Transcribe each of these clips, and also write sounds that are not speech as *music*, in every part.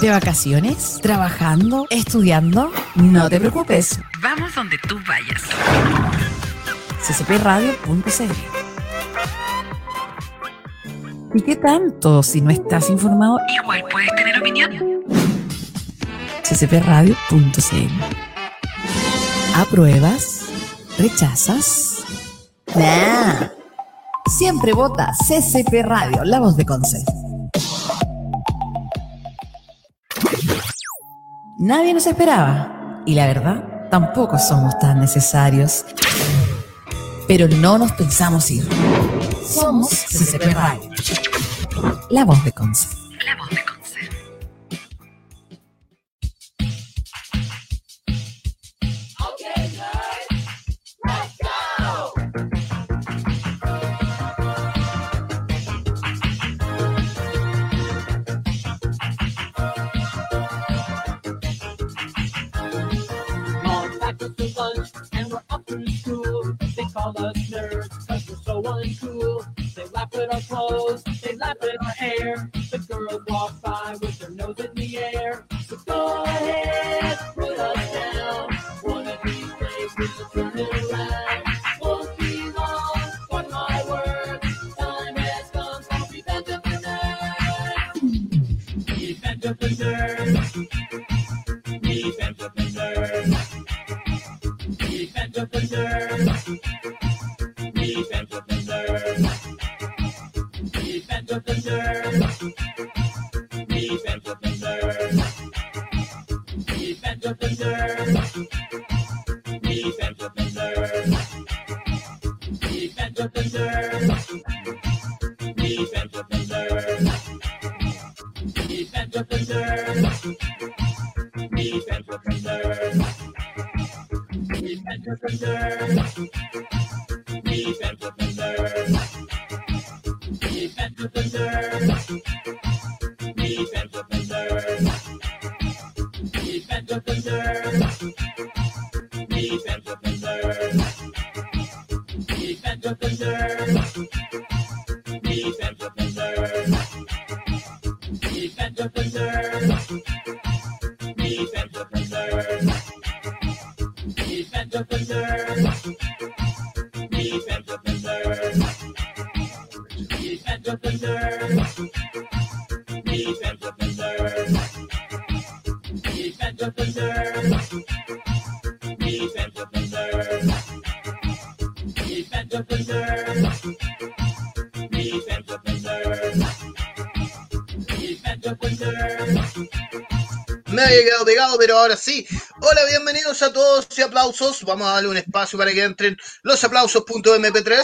¿De vacaciones? ¿Trabajando? ¿Estudiando? No te preocupes. Vamos donde tú vayas. ccpradio.cl ¿Y qué tanto si no estás informado? Igual puedes tener opinión. ccpradio.cl ¿Apruebas? ¿Rechazas? Nah. Siempre vota CCP Radio, la voz de Conce. Nadie nos esperaba. Y la verdad, tampoco somos tan necesarios. Pero no nos pensamos ir. Somos CCP Radio. La voz de Conce. La voz de call us nerds because we're so uncool. They laugh at our clothes, they laugh at our hair. Defender, defender, defender, ahora sí. Hola, bienvenidos a todos y aplausos. Vamos a darle un espacio para que entren los aplausos.mp3.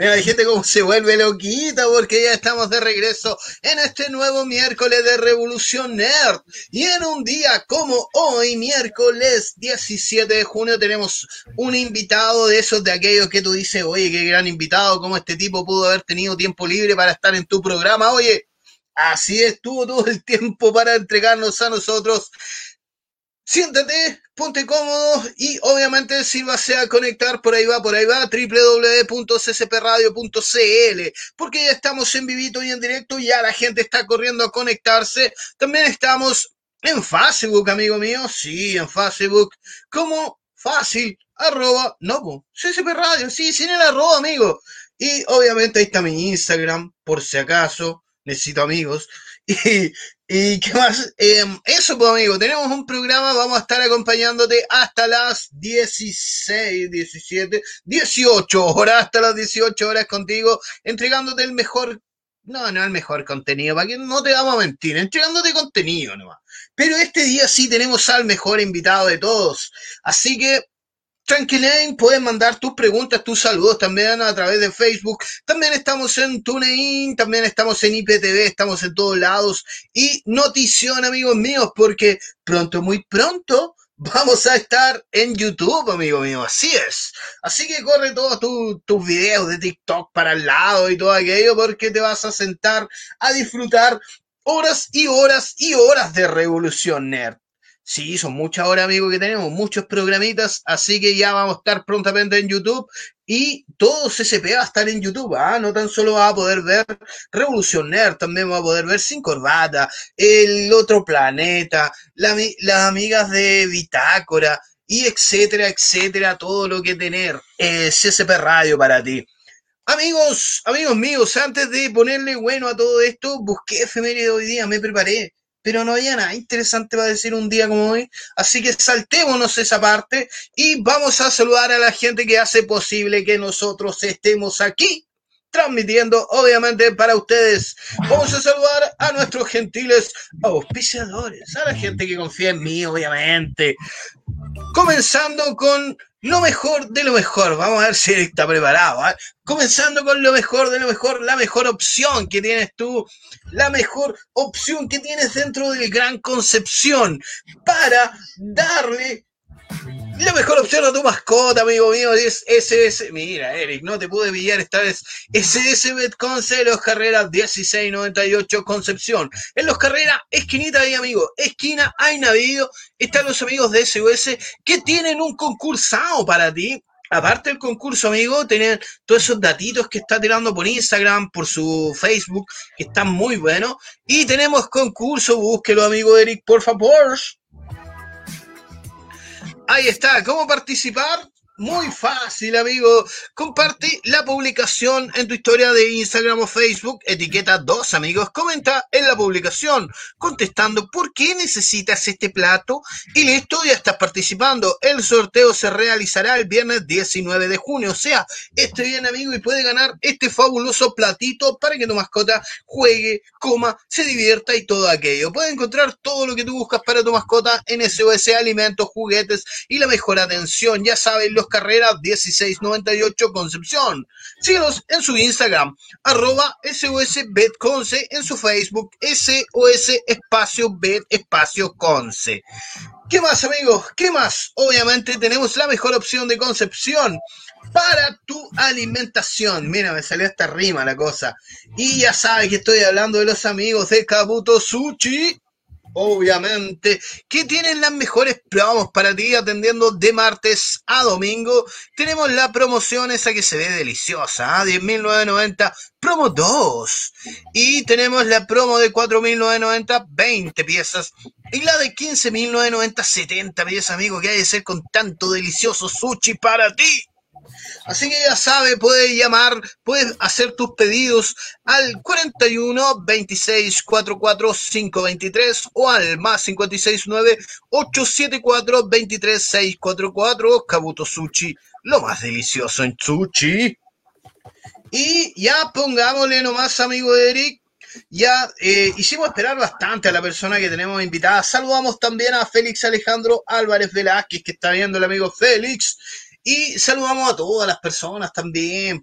mira la gente cómo se vuelve loquita porque ya estamos de regreso en este nuevo miércoles de Revolución Nerd. Y en un día como hoy, miércoles 17 de junio, tenemos un invitado de esos de aquellos que tú dices, oye, qué gran invitado, cómo este tipo pudo haber tenido tiempo libre para estar en tu programa. Oye, así estuvo todo el tiempo para entregarnos a nosotros Siéntate, ponte cómodo y obviamente si vas a conectar, por ahí va, por ahí va, www.ccpradio.cl, porque ya estamos en vivito y en directo, ya la gente está corriendo a conectarse. También estamos en Facebook, amigo mío, sí, en Facebook, como fácil, arroba, no, CCP Radio, sí, sin el arroba, amigo. Y obviamente ahí está mi Instagram, por si acaso, necesito amigos. *laughs* Y, y qué más, Em, eso pues amigo, tenemos un programa, vamos a estar acompañándote hasta las 16, 17, 18 horas, hasta las 18 horas contigo, entregándote el mejor, no, no el mejor contenido, para que no te vamos a mentir, entregándote contenido nomás. Pero este día sí tenemos al mejor invitado de todos, así que Tranquilain, puedes mandar tus preguntas, tus saludos también a través de Facebook. También estamos en TuneIn, también estamos en IPTV, estamos en todos lados. Y notición, amigos míos, porque pronto, muy pronto, vamos a estar en YouTube, amigo mío. Así es. Así que corre todos tu- tus videos de TikTok para el lado y todo aquello, porque te vas a sentar a disfrutar horas y horas y horas de Revolución Nerd. Sí, son muchas horas, amigo, que tenemos, muchos programitas, así que ya vamos a estar prontamente en YouTube y todo CCP va a estar en YouTube, ¿ah? No tan solo va a poder ver Revolución Nerd, también va a poder ver Sin Corbata, El Otro Planeta, la las amigas de Bitácora y etcétera, etcétera, todo lo que tener eh, CCP Radio para ti. Amigos, amigos míos, antes de ponerle bueno a todo esto, busqué efeméride hoy día, me preparé, pero no había nada interesante para decir un día como hoy, así que saltémonos esa parte y vamos a saludar a la gente que hace posible que nosotros estemos aquí transmitiendo, obviamente, para ustedes. Vamos a saludar a nuestros gentiles auspiciadores, a la gente que confía en mí, obviamente. Comenzando con lo mejor de lo mejor. Vamos a ver si está preparado. ¿ah? Comenzando con lo mejor de lo mejor, la mejor opción que tienes tú, la mejor opción que tienes dentro del Gran Concepción para darle la mejor opción a tu mascota, amigo mío, es SS. Mira, Eric, no te pude pillar esta vez. SS Betconce, Los Carreras 1698 Concepción. En Los Carreras, esquinita ahí, amigo. Esquina, hay navío. Están los amigos de SOS que tienen un concursado para ti. Aparte del concurso, amigo, tienen todos esos datitos que está tirando por Instagram, por su Facebook, que están muy buenos. Y tenemos concurso, búsquelo, amigo Eric, por favor. Ahí está, ¿cómo participar? Muy fácil, amigo. Comparte la publicación en tu historia de Instagram o Facebook. Etiqueta dos amigos. Comenta en la publicación contestando por qué necesitas este plato. Y listo, ya estás participando. El sorteo se realizará el viernes 19 de junio. O sea, este bien, amigo, y puede ganar este fabuloso platito para que tu mascota juegue, coma, se divierta y todo aquello. Puedes encontrar todo lo que tú buscas para tu mascota en SOS Alimentos, Juguetes y la mejor atención. Ya saben, los carreras 1698 Concepción. Síguenos en su Instagram, arroba SOS Betconce, en su Facebook, SOS Espacio Bet Espacio Conce. ¿Qué más, amigos? ¿Qué más? Obviamente tenemos la mejor opción de Concepción para tu alimentación. Mira, me salió esta rima la cosa. Y ya sabes que estoy hablando de los amigos de Kabuto Sushi. Obviamente, que tienen las mejores promos para ti atendiendo de martes a domingo. Tenemos la promoción esa que se ve deliciosa, ¿ah? 10.990, promo 2. Y tenemos la promo de 4.990, 20 piezas. Y la de 15.990, 70 piezas, amigo, que hay de ser con tanto delicioso sushi para ti. Así que ya sabe, puedes llamar, puedes hacer tus pedidos al 41 26 44 523 o al más 56 9 874 23 644 Kabuto Sushi, lo más delicioso en sushi. Y ya pongámosle nomás, amigo Eric. Ya eh, hicimos esperar bastante a la persona que tenemos invitada. Saludamos también a Félix Alejandro Álvarez Velázquez, que está viendo el amigo Félix. Y saludamos a todas las personas también.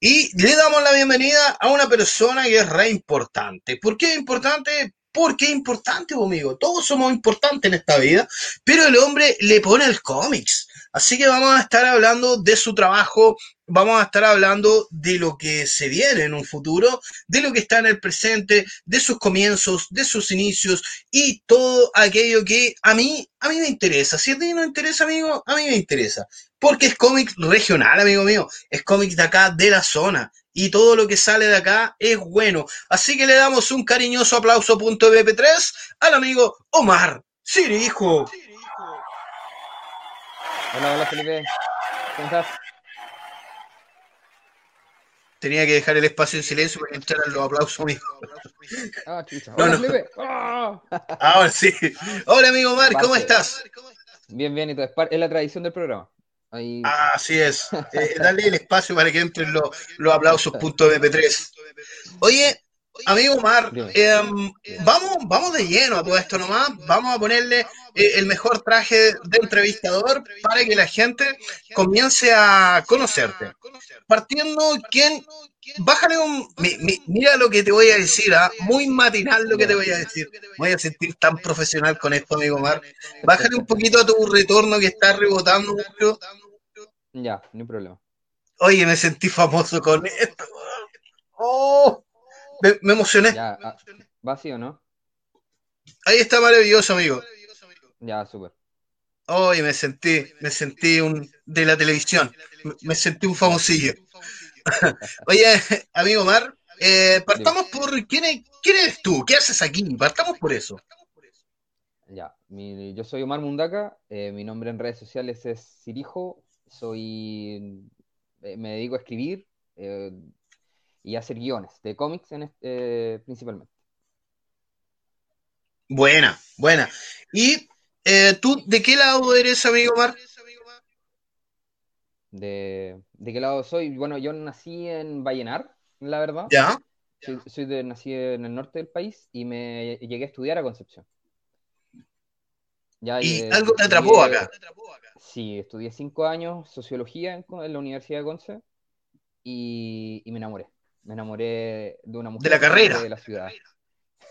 Y le damos la bienvenida a una persona que es re importante. ¿Por qué es importante? Porque es importante, po, amigo. Todos somos importantes en esta vida, pero el hombre le pone el cómics. Así que vamos a estar hablando de su trabajo, vamos a estar hablando de lo que se viene en un futuro, de lo que está en el presente, de sus comienzos, de sus inicios y todo aquello que a mí, a mí me interesa. Si a ti no interesa, amigo, a mí me interesa. Porque es cómic regional, amigo mío. Es cómic de acá, de la zona. Y todo lo que sale de acá es bueno. Así que le damos un cariñoso aplauso punto BP3 al amigo Omar Sirijo. Hola, hola Felipe. ¿Cómo estás? Tenía que dejar el espacio en silencio para que entraran los aplausos, amigo. Ah, chucha. No, Hola no. Felipe. Ah. Ahora sí. Hola, amigo Omar, ¿cómo estás? Bien, bien, y todo. Es la tradición del programa. Ahí. Ah, así es. Eh, dale el espacio para que entren los, los aplausos punto MP3. Oye, amigo Omar, em, vamos, vamos de lleno a todo esto nomás. Vamos a ponerle eh, el mejor traje de entrevistador para que la gente comience a conocerte. Partiendo, ¿quién? Bájale un... mi- mi- mira lo que te voy a decir, ¿ah? muy matinal lo que te voy a decir. Voy a sentir tan profesional con esto, amigo Omar. Bájale un poquito a tu retorno que está rebotando mucho. Ya, no hay problema. Oye, me sentí famoso con esto. Oh, me, me emocioné. Ya, ah, ¿va así o no? Ahí está maravilloso, amigo. Ya, súper. Hoy me sentí, me sentí un de la televisión, me, me sentí un famosillo. *laughs* Oye, amigo Mar, eh, partamos por quién, es- quién eres tú, qué haces aquí, partamos por eso. Ya, mi- yo soy Omar Mundaca, eh, mi nombre en redes sociales es Sirijo, soy, eh, me dedico a escribir eh, y a hacer guiones de cómics en, eh, principalmente. Buena, buena. ¿Y eh, tú de qué lado eres, amigo Mar? ¿De, de qué lado soy? Bueno, yo nací en Vallenar, la verdad. Ya, Soy, soy de, nací en el norte del país y me llegué a estudiar a Concepción. Ya, y eh, algo te atrapó acá. Sí, estudié cinco años sociología en, la Universidad de Conce y, y me enamoré. Me enamoré de una mujer la carrera. de la ciudad.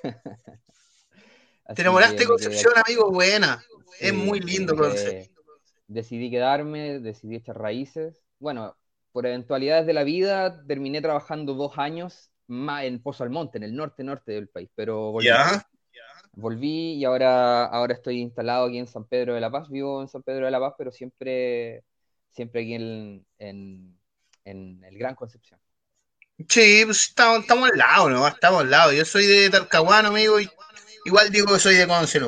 *laughs* Te enamoraste de Concepción, amigo, buena. Es muy lindo Concepción. Decidí quedarme, decidí echar raíces. Bueno, por eventualidades de la vida, terminé trabajando dos años más en Pozo Almonte, en el norte norte del país, pero volví. Ya, Volví y ahora, ahora estoy instalado aquí en San Pedro de la Paz. Vivo en San Pedro de la Paz, pero siempre, siempre aquí en, en, el Gran Concepción. sí, pues estamos, estamos al lado, ¿no? Estamos al lado. Yo soy de Talcahuano, amigo, y igual digo que soy de Conce.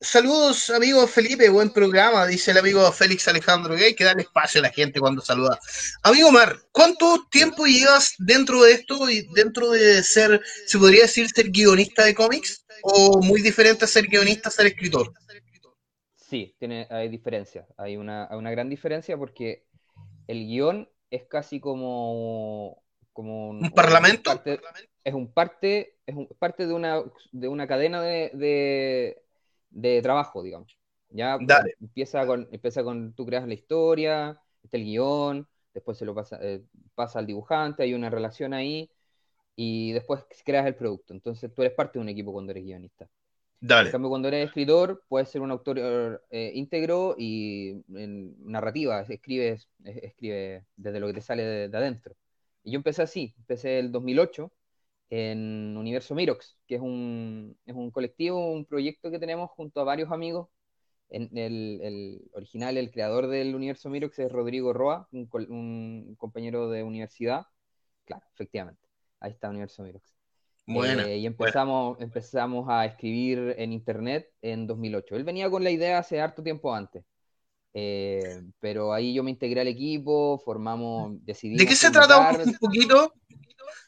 Saludos, amigo Felipe, buen programa, dice el amigo Félix Alejandro, que hay que darle espacio a la gente cuando saluda. Amigo Mar, ¿cuánto tiempo llevas dentro de esto y dentro de ser, se podría decir, ser guionista de cómics? ¿O muy diferente a ser guionista a ser escritor? Sí, tiene, hay diferencias. Hay una, hay una gran diferencia porque el guion es casi como, como ¿Un parlamento? parte- es un parte, es un, parte de una, de una cadena de, de, de trabajo, digamos. Ya Dale. empieza con, empieza con, tú creas la historia, está el guion, después se lo pasa, eh, pasa al dibujante, hay una relación ahí, y después creas el producto. Entonces tú eres parte de un equipo cuando eres guionista. En Dale. cambio, cuando eres escritor, puedes ser un autor eh, íntegro y en narrativa, escribes, es- escribe desde lo que te sale de, de adentro. Y yo empecé así, empecé el 2008 en Universo Mirox, que es un, es un colectivo, un proyecto que tenemos junto a varios amigos. En el, el original, el creador del Universo Mirox es Rodrigo Roa, un, compañero de universidad. Claro, efectivamente, ahí está Universo Mirox. Buena. Eh, y empezamos, empezamos a escribir en internet en 2008. Él venía con la idea hace harto tiempo antes. Eh, pero ahí yo me integré al equipo, formamos, decidimos ¿De qué se trata un poquito?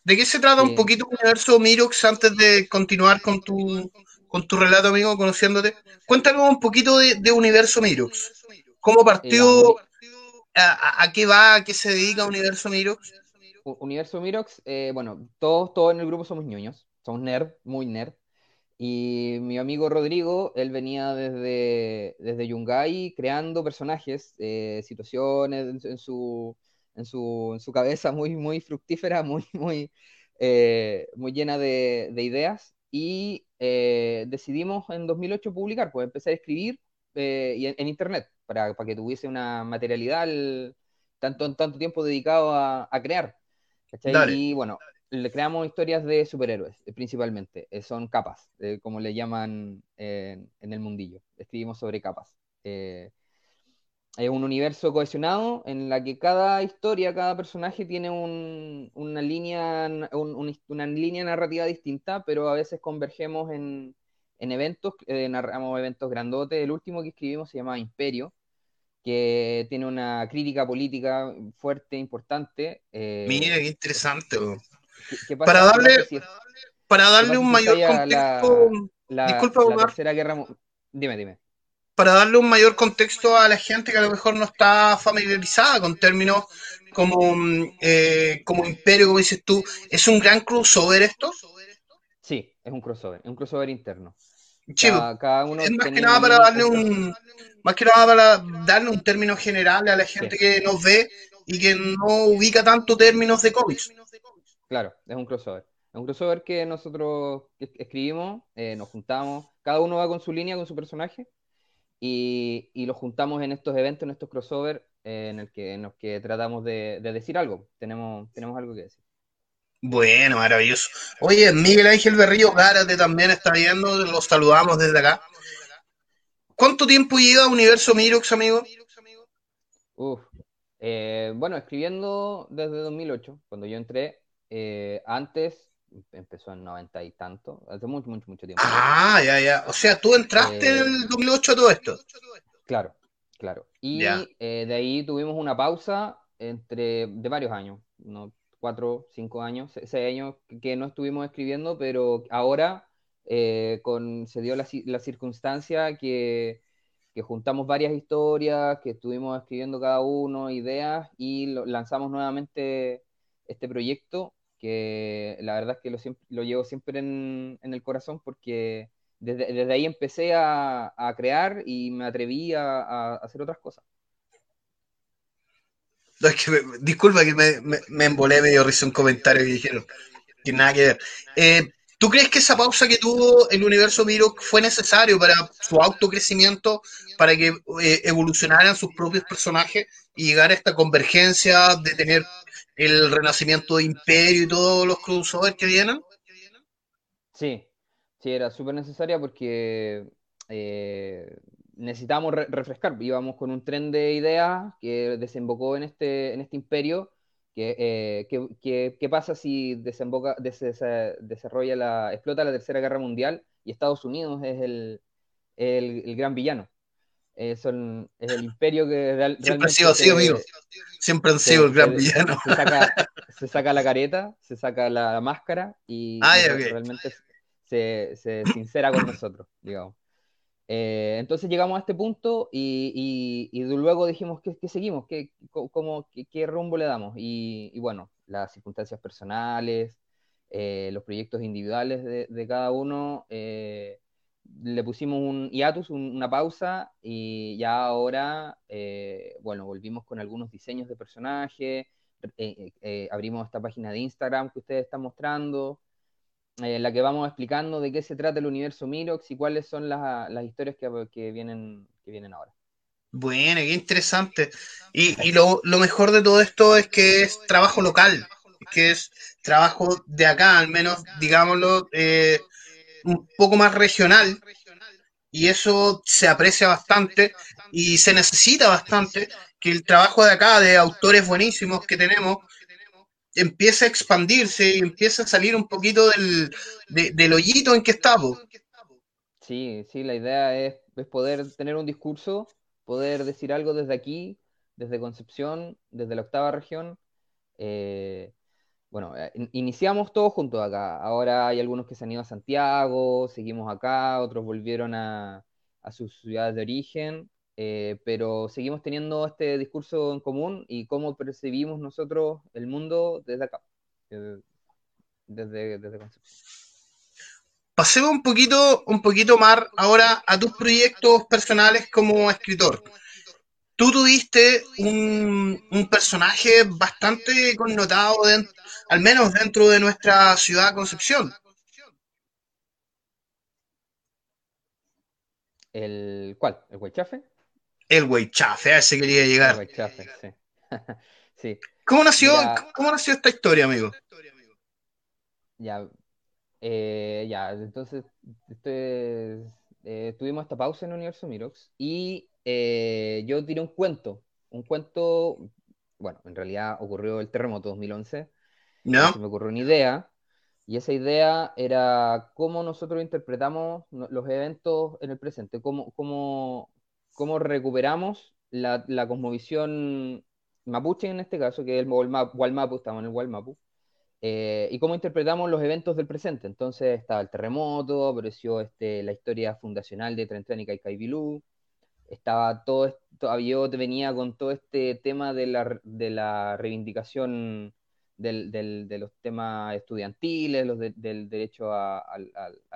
¿De qué se trata un Sí. poquito Universo Mirox antes de continuar con tu, con tu relato, amigo, conociéndote? Cuéntame un poquito de, de Universo Mirox. ¿Cómo partió? ¿A, a- qué va? ¿A qué se dedica Universo Mirox? Universo Mirox, eh, bueno, todos, todos en el grupo somos ñoños, somos nerd, muy nerd. Y mi amigo Rodrigo, él venía desde, desde Yungay creando personajes, eh, situaciones en, en su, en, su, en su cabeza muy, muy fructífera, *laughs* muy, muy, eh, muy llena de, de ideas. Y eh, decidimos en 2008 publicar, pues empecé a escribir eh, y en, en internet para, para que tuviese una materialidad el- tanto, tanto tiempo dedicado a, a crear. Y bueno, le creamos historias de superhéroes, principalmente. Son capas, como le llaman en el mundillo. Escribimos sobre capas. Eh, es un universo cohesionado en la que cada historia, cada personaje tiene un- una, línea, un- un- una línea narrativa distinta, pero a veces convergemos en, en eventos, eh, narramos eventos grandotes. El último que escribimos se llama Imperio, que tiene una crítica política fuerte, importante. eh, Mira, qué interesante. bro. ¿qué- qué pasa- Para darle- pasa si es Para ¿Qué darle pasa un mayor la- contexto, la, Disculpa, la Omar. tercera guerra mu- Dime, dime. Para darle un mayor contexto a la gente que a lo mejor no está familiarizada con términos como, mm, eh, como imperio, como dices tú, ¿es un gran crossover esto? Sí, es un crossover, es un crossover interno. Chivo, Cada, cada uno es más que nada para darle un más que nada para darle un término general a la gente que nos ve y que no ubica tanto términos de cómics. Claro, es un crossover. Es un crossover que nosotros es- escribimos, eh, nos juntamos, cada uno va con su línea, con su personaje, y, y los juntamos en estos eventos, en estos crossover, eh, en, el que, en los que tratamos de, de decir algo. Tenemos, tenemos algo que decir. Bueno, maravilloso. Oye, Miguel Ángel Berrío Gárate también está viendo, los saludamos desde acá. ¿Cuánto tiempo lleva Universo Mirox, amigo? Uf. Eh, bueno, escribiendo desde 2008, cuando yo entré. eh, antes empezó en 90 y tanto, hace mucho, mucho, mucho tiempo. Ah, ya, ya. O sea, tú entraste Eh, en el 2008 a todo esto. Claro, claro. Y eh, de ahí tuvimos una pausa entre, de varios años, ¿no? Cuatro, cinco años, se- seis años que- no estuvimos escribiendo, pero ahora eh, con, se dio la, la circunstancia que, que juntamos varias historias, que estuvimos escribiendo cada uno, ideas, y lo- lanzamos nuevamente este proyecto, que la verdad es que lo, lo llevo siempre en, el corazón porque desde, ahí empecé a, crear y me atreví a, hacer otras cosas. No, es que disculpa que me, me, embolé medio risa un comentario que dijeron que nada que ver. Eh, ¿Tú crees que esa pausa que tuvo el universo Mirox fue necesario para su autocrecimiento, para que eh, evolucionaran sus propios personajes y llegar a esta convergencia de tener el renacimiento de Imperio y todos los crossovers que vienen? Sí, sí, era súper necesaria porque eh, necesitábamos re- refrescar. Íbamos con un tren de ideas que desembocó en este, en este imperio. Eh, que- que- ¿qué pasa si desemboca, des- des- desarrolla la, explota la Tercera Guerra Mundial y Estados Unidos es el, el gran villano? Eh, son- es el imperio que real- Siempre ha realmente sido así, amigo. Siempre han se- sido el gran se- villano. se saca, *laughs* se saca la careta, se saca la, la máscara y, Ah, y ya, re- ok. realmente se, se sincera con nosotros, digamos. Eh, entonces llegamos a este punto y, y- y luego dijimos, ¿qué, qué seguimos? ¿Qué, co- cómo- qué- qué rumbo le damos? Y, y bueno, las circunstancias personales, eh, los proyectos individuales de, de cada uno, eh, le pusimos un hiatus, un- una pausa, y ya ahora, eh, bueno, volvimos con algunos diseños de personajes, eh, eh, abrimos esta página de Instagram que ustedes están mostrando, en la que vamos explicando de qué se trata el universo Mirox y cuáles son las, las historias que, que vienen, que vienen ahora. Bueno, qué interesante. Y, y lo, lo mejor de todo esto es que es trabajo local, que es trabajo de acá, al menos, digámoslo, un poco más regional. Y eso se aprecia bastante y se necesita bastante que el trabajo de acá, de autores buenísimos que tenemos, empiece a expandirse y empiece a salir un poquito del, de- del hoyito en que estamos. Sí, sí, la idea es, es poder tener un discurso, poder decir algo desde aquí, desde Concepción, desde la octava región. Eh, bueno, eh, in- iniciamos todos juntos acá. Ahora hay algunos que se han ido a Santiago, seguimos acá, otros volvieron a, sus ciudades de origen, eh, pero seguimos teniendo este discurso en común y cómo percibimos nosotros el mundo desde acá, eh, desde, desde. Pasemos un poquito, un poquito más ahora a tus proyectos personales como escritor. Tú tuviste un, un personaje bastante connotado, al menos dentro de nuestra ciudad Concepción. ¿El cuál? ¿El Huaychafe? El güey chafe, a ese quería El llegar. Huaychafe, sí. *laughs* Sí, ¿Cómo nació, cómo nació esta historia, amigo? ya. Eh, ya, entonces este, eh, tuvimos esta pausa en Universo Mirox y eh, yo tiré un cuento. Un cuento, bueno, en realidad ocurrió el terremoto 2011. ¿No? Se me ocurrió una idea y esa idea era cómo nosotros interpretamos los eventos en el presente, cómo, cómo, cómo recuperamos la, la cosmovisión mapuche en este caso, que es el Walma- Walmapu, estamos en el Walmapu, eh, y cómo interpretamos los eventos del presente. Entonces estaba el terremoto, apareció este, la historia fundacional de Trentránica y Caibilú, estaba todo esto, yo venía con todo este tema de la, de la reivindicación del, del- de los temas estudiantiles, los de- del derecho a,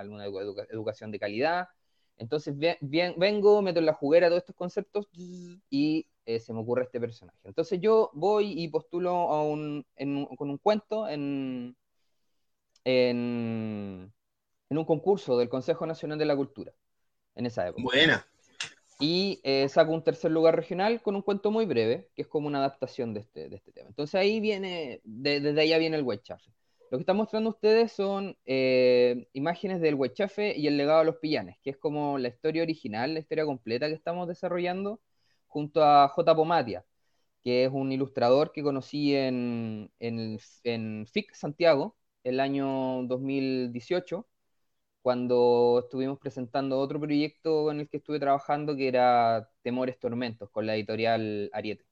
una educa- educación de calidad. Entonces bien, bien- vengo, meto en la juguera todos estos conceptos y eh, se me ocurre este personaje. Entonces yo voy y postulo a un- con un cuento en, en, en un concurso del Consejo Nacional de la Cultura en esa época. Buena. Y eh, saco un tercer lugar regional con un cuento muy breve, que es como una adaptación de este, de este tema. Entonces ahí viene, de- desde allá viene el White Chafe. Lo que están mostrando ustedes son eh, imágenes del Huechafe y el legado de los Pillanes, que es como la historia original, la historia completa que estamos desarrollando junto a J. Pomatia, que es un ilustrador que conocí en, en, en FIC Santiago el año 2018, cuando estuvimos presentando otro proyecto en el que estuve trabajando, que era Temores Tormentos, con la editorial Ariete.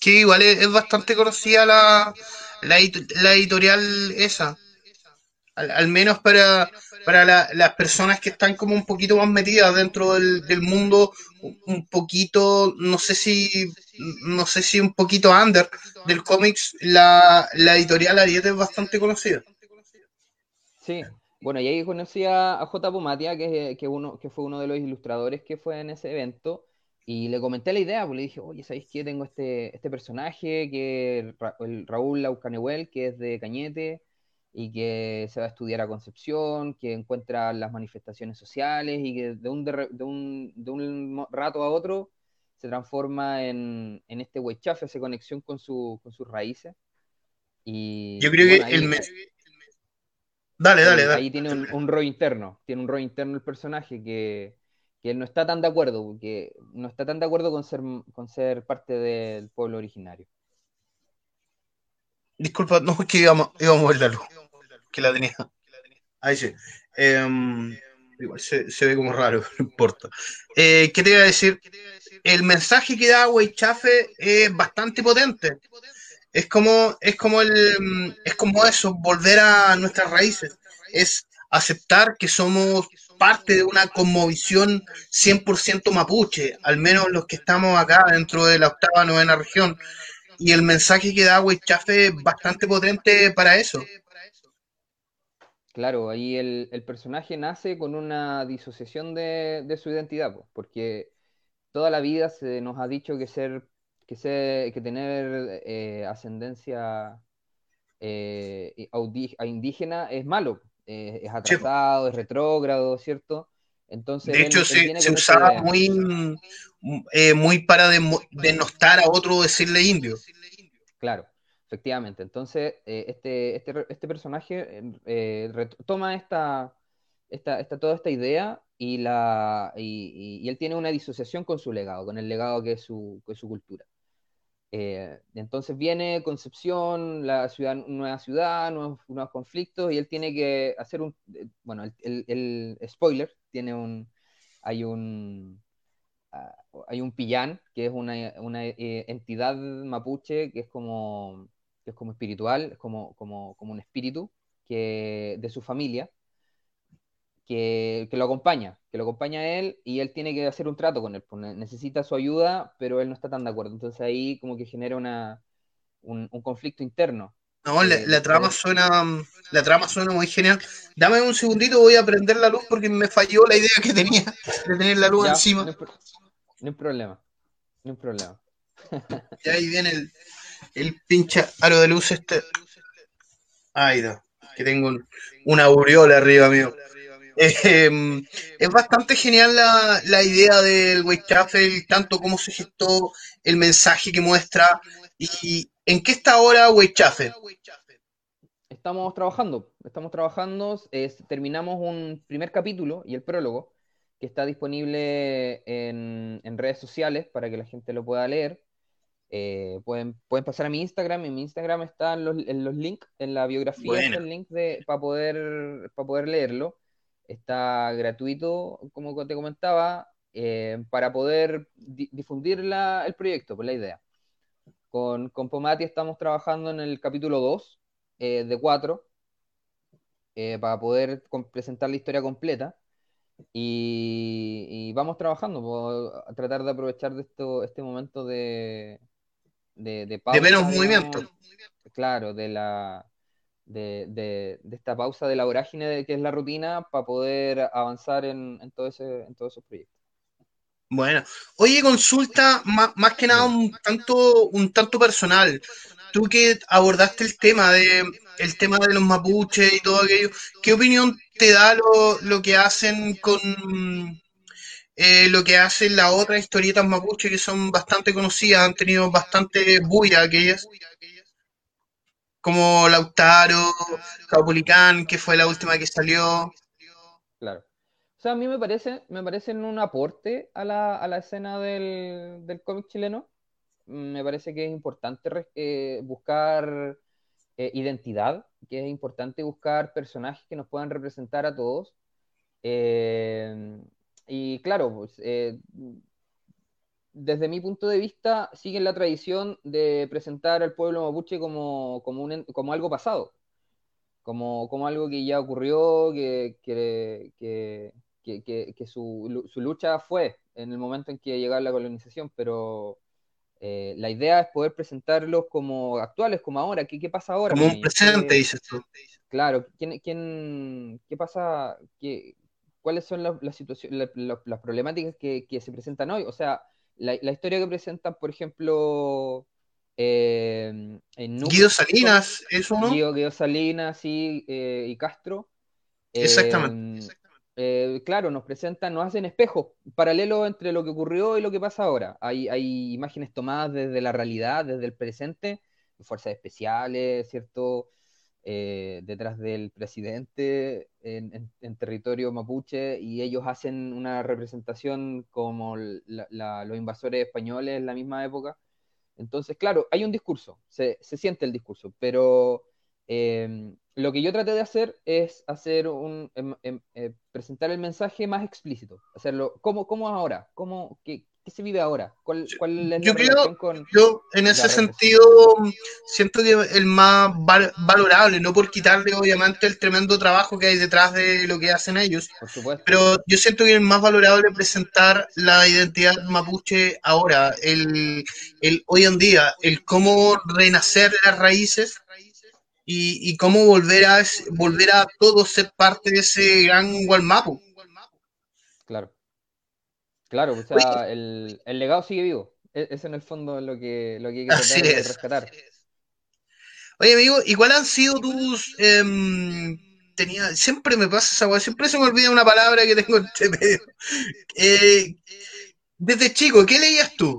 Sí, igual es, bastante conocida la, la, edit- la editorial esa. Al, menos para, para la- las personas que están como un poquito más metidas dentro del, del mundo, un un poquito, no sé si, no sé si un poquito under del cómics, la, la editorial Ariete es bastante conocida. Sí, bueno, y ahí conocí a, a J. Pomatia, que, que, uno, que fue uno de los ilustradores que fue en ese evento, y le comenté la idea, pues le dije, oye, ¿sabéis qué? Tengo este, este personaje, que el, Ra- el Raúl Laucanehuel, que es de Cañete, y que se va a estudiar a Concepción, que encuentra las manifestaciones sociales, y que de un, de un, de un rato a otro se transforma en, en este huechafe, hace conexión con, su, con sus raíces. Y, Yo creo que bueno, el... me- Dale, dale, dale. ahí tiene un, un rol interno, tiene un rol interno el personaje que, que él no está tan de acuerdo, porque no está tan de acuerdo con ser, con ser parte del pueblo originario. Disculpa, no, es que íbamos, íbamos a ver la luz, que la tenía. Ahí sí. Em, igual se, se ve como raro, *laughs* no importa. Eh, ¿qué te iba a decir? El mensaje que da Weichafe es bastante potente. Es como, es como el, es como eso, volver a nuestras raíces. Es aceptar que somos parte de una cosmovisión 100% mapuche, al menos los que estamos acá dentro de la octava, novena región. Y el mensaje que da Weichafe es bastante potente para eso. Claro, ahí el, el personaje nace con una disociación de, de su identidad, po, porque toda la vida se nos ha dicho que ser, que ser, que tener eh, ascendencia eh, indígena es malo, eh, es Sí, atrasado, es retrógrado, ¿cierto? Entonces De hecho, él se, usaba idea. muy, muy para denostar a otro decirle indio. Claro, efectivamente. Entonces, este, este, este personaje toma esta, esta, esta, toda esta idea y, la, y, y- y él tiene una disociación con su legado, con el legado que es su, que es su cultura. Eh, entonces viene Concepción, la ciudad, nueva ciudad, nuevos, conflictos, y él tiene que hacer un, eh, bueno, el, spoiler, tiene un, hay un, ah, hay un pillán, que es una, eh, entidad mapuche que es como, es como espiritual, es como, como, como un espíritu que, de su familia, que, que lo acompaña, que lo acompaña a él y él tiene que hacer un trato con él, pues, ne- necesita su ayuda, pero él no está tan de acuerdo. Entonces ahí como que genera una, un, un conflicto interno. No, la, Eh, la trama suena, la trama suena muy genial. Dame un segundito, voy a prender la luz porque me falló la idea que tenía de tener la luz ya, no encima. hay, pro- no hay problema, no hay problema. Y ahí viene el, el pinche aro de luz este. Ahí está, que tengo un- una aureola arriba mío. Eh, es bastante genial la, la idea del Weichafel, tanto cómo se gestó, el mensaje que muestra y en qué está ahora Weichafel. Estamos trabajando, estamos trabajando, es- terminamos un primer capítulo y el prólogo, que está disponible en, en redes sociales para que la gente lo pueda leer. Eh, pueden, pueden pasar a mi Instagram, en mi Instagram están los, en los links, en la biografía está Buena. el link para poder, para poder leerlo. Está gratuito, como te comentaba, eh, para poder di- difundir la- el proyecto, por la idea. Con, con Pomati estamos trabajando en el capítulo 2 eh, de 4 eh, para poder presentar la historia completa. Y, y vamos trabajando, po, a tratar de aprovechar de esto, este momento de, de, de De pausa, menos digamos, movimiento. claro, de la de, de- de esta pausa de la vorágine de, que es la rutina para poder avanzar en, en todo ese, en todos esos proyectos. Bueno, oye, consulta más, más que nada un tanto, un tanto personal. Tú que abordaste el tema de el tema de los mapuches y todo aquello, ¿qué opinión te da lo, lo que hacen con eh, lo que hacen las otras historietas mapuche que son bastante conocidas, han tenido bastante bulla aquellas? Como Lautaro, Caupolicán, que fue la última que salió. Claro. O sea, a mí me parece, me parecen un aporte a la, a la escena del, del cómic chileno. Me parece que es importante eh, buscar eh, identidad, que es importante buscar personajes que nos puedan representar a todos. Eh, y claro, pues, desde mi punto de vista, siguen la tradición de presentar al pueblo mapuche como, como, un como algo pasado, como, como algo que ya ocurrió, que, que, que, que- que- su, su lucha fue en el momento en que llegaba la colonización, pero eh, la idea es poder presentarlos como actuales, como ahora. ¿Qué, qué pasa ahora Como un presente, ¿Qué- dices tú. Claro, ¿quién, quién, qué pasa? ¿Qué, cuáles son las, las situaciones, la- la- las problemáticas que, que se presentan hoy? O sea, la, la historia que presentan, por ejemplo, eh, en Guido Salinas, ¿eso no? Guido, Guido Salinas eh, y Castro. eh, Exactamente. eh, claro, nos presentan, nos hacen espejos paralelos entre lo que ocurrió y lo que pasa ahora. Hay, hay imágenes tomadas desde la realidad, desde el presente, fuerzas especiales, ¿cierto? Eh, detrás del presidente en, territorio mapuche y ellos hacen una representación como los invasores españoles en la misma época. Entonces, claro, hay un discurso, se, se siente el discurso, pero eh, lo que yo traté de hacer es hacer un, em- em- eh, presentar el mensaje más explícito, hacerlo, ¿cómo, cómo es ahora? ¿Cómo, qué, qué se vive ahora? ¿Cuál, cuál es la yo creo- con...? Yo, en ese sentido, siento que el más val- valorable, no por quitarle obviamente el tremendo trabajo que hay detrás de lo que hacen ellos, Por pero yo siento que es más valorable presentar la identidad mapuche ahora, el, el hoy en día, el cómo renacer de las raíces y, y cómo volver a, volver a todos ser parte de ese gran Gualmapu. Claro. Claro, o sea, el, el legado sigue vivo. E- Es en el fondo lo que, lo que hay que Así tratar de es. rescatar. Oye, amigo, ¿y cuáles han sido tus... em, tenía, siempre me pasa esa weá, siempre se me olvida una palabra que tengo entre *laughs* medio. Eh, desde chico, ¿qué leías tú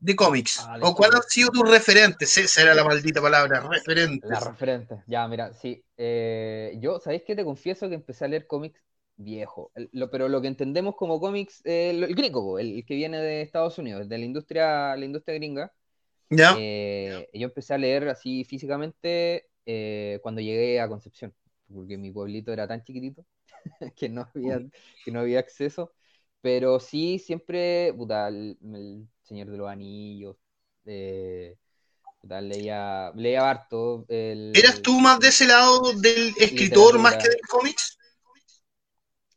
de cómics? Ah, ¿O cuáles han sido tus referentes? Esa era la maldita palabra, referentes. La referente. Ya, mira, sí. Eh, yo, ¿sabéis qué? Te confieso que empecé a leer cómics viejo. El- lo- pero lo que entendemos como cómics, eh, el, el gringo, po, el, el que viene de Estados Unidos, de la industria, la industria gringa. ¿Ya? Eh, yo empecé a leer así físicamente eh, cuando llegué a Concepción, porque mi pueblito era tan chiquitito *laughs* que no había, que no había acceso. Pero sí, siempre, puta, el, Señor de los Anillos, puta, leía, leía harto. El, ¿Eras tú más de ese lado del escritor más que del cómics?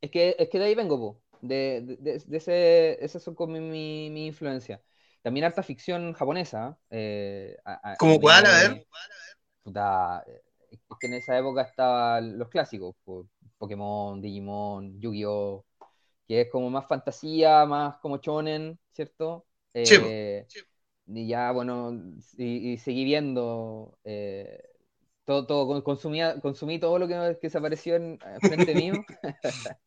Es que, es que de ahí vengo, po. De, de, de- ese, esas son como mi, mi influencia. También harta ficción japonesa. eh, a- ¿Cómo cuál? A ver. puta, eh, es que en esa época estaban los clásicos, po, Pokémon, Digimon, Yu-Gi-Oh! Que es como más fantasía, más como shonen, ¿cierto? Sí, po. Eh, y ya, bueno, y, y seguí viendo eh, todo, todo, con- consumía, consumí todo lo que, que se apareció en, frente mío *laughs* *laughs*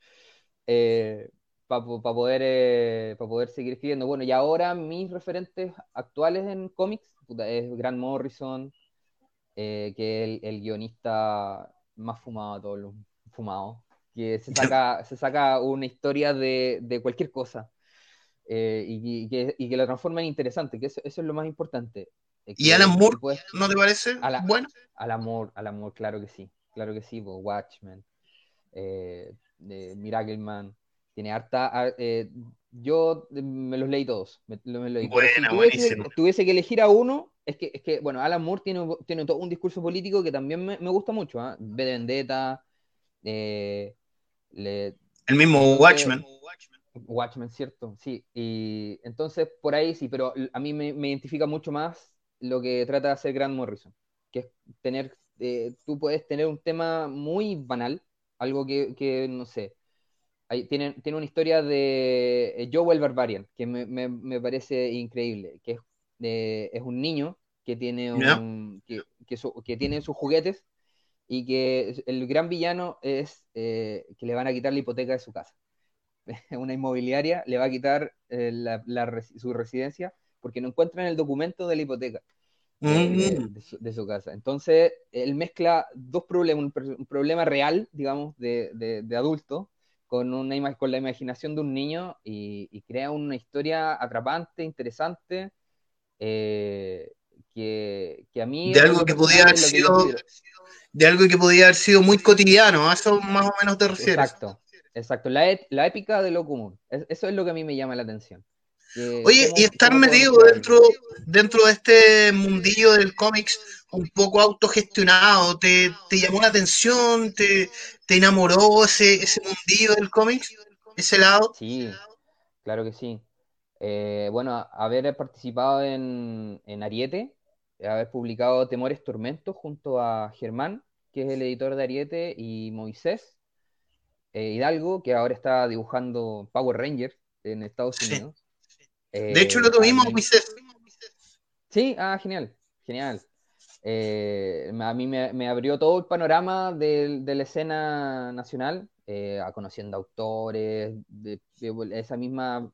para poder, eh, pa poder seguir escribiendo. Bueno, y ahora mis referentes actuales en cómics es Grant Morrison, eh, que es el, el guionista más fumado de todos los fumados, que se *laughs* saca, se saca una historia de, de cualquier cosa. eh, y, y que, y que la transforma en interesante, que eso, eso es lo más importante. eh, ¿Y Alan Moore? ¿No te parece? La- Bueno, al amor, al amor, claro que sí, claro que sí, Watchmen, eh, eh, Miracleman, tiene harta, ar- eh, yo eh, me los leí todos, me, me los leí, pero si Buena, tuviese, que elegir a uno, es que, es que bueno, Alan Moore tiene, tiene todo un discurso político que también me, me gusta mucho, ¿ah? V de Vendetta, eh, le- el mismo entonces- Watchmen. Watchmen, cierto, sí. Y entonces por ahí sí, pero a mí me, me identifica mucho más lo que trata de hacer Grant Morrison, que es tener, eh, tú puedes tener un tema muy banal, algo que, que, no sé, hay- tiene, tiene una historia de eh, Joe el Barbarian, que me, me- me parece increíble, que es, eh, es un niño que tiene, un, que, que su- que tiene sus juguetes y que el gran villano es eh, que le van a quitar la hipoteca de su casa. *laughs* Una inmobiliaria le va a quitar eh, la- la su residencia porque no encuentran el documento de la hipoteca. De, de- Mm. de su, de su casa. Entonces, él mezcla dos problemas, un, un problema real, digamos, de, de, adulto, con, una, con la imaginación de un niño y, y crea una historia atrapante, interesante, eh, que, que a mí... De algo que podía haber que sido de algo que podía haber sido muy cotidiano, a eso más o menos te refieres. Exacto, exacto. La, et- la épica de lo común. Es- eso es lo que a mí me llama la atención. Que Oye, y estar metido dentro, dentro de este mundillo del cómics un poco autogestionado, ¿te, te llamó la atención? ¿Te, te enamoró ese, ese mundillo del cómics? ¿Ese lado? Sí, claro que sí. Eh, bueno, haber participado en, en Ariete, haber publicado Temores Tormentos junto a Germán, que es el editor de Ariete, y Moisés eh, Hidalgo, que ahora está dibujando Power Rangers en Estados Sí. Unidos. De hecho, lo Eh, tuvimos, mí- Moisés. Sí, ah, genial, genial. Eh, a mí me, me abrió todo el panorama del- de, la escena nacional, eh, a conociendo autores, de, de esa misma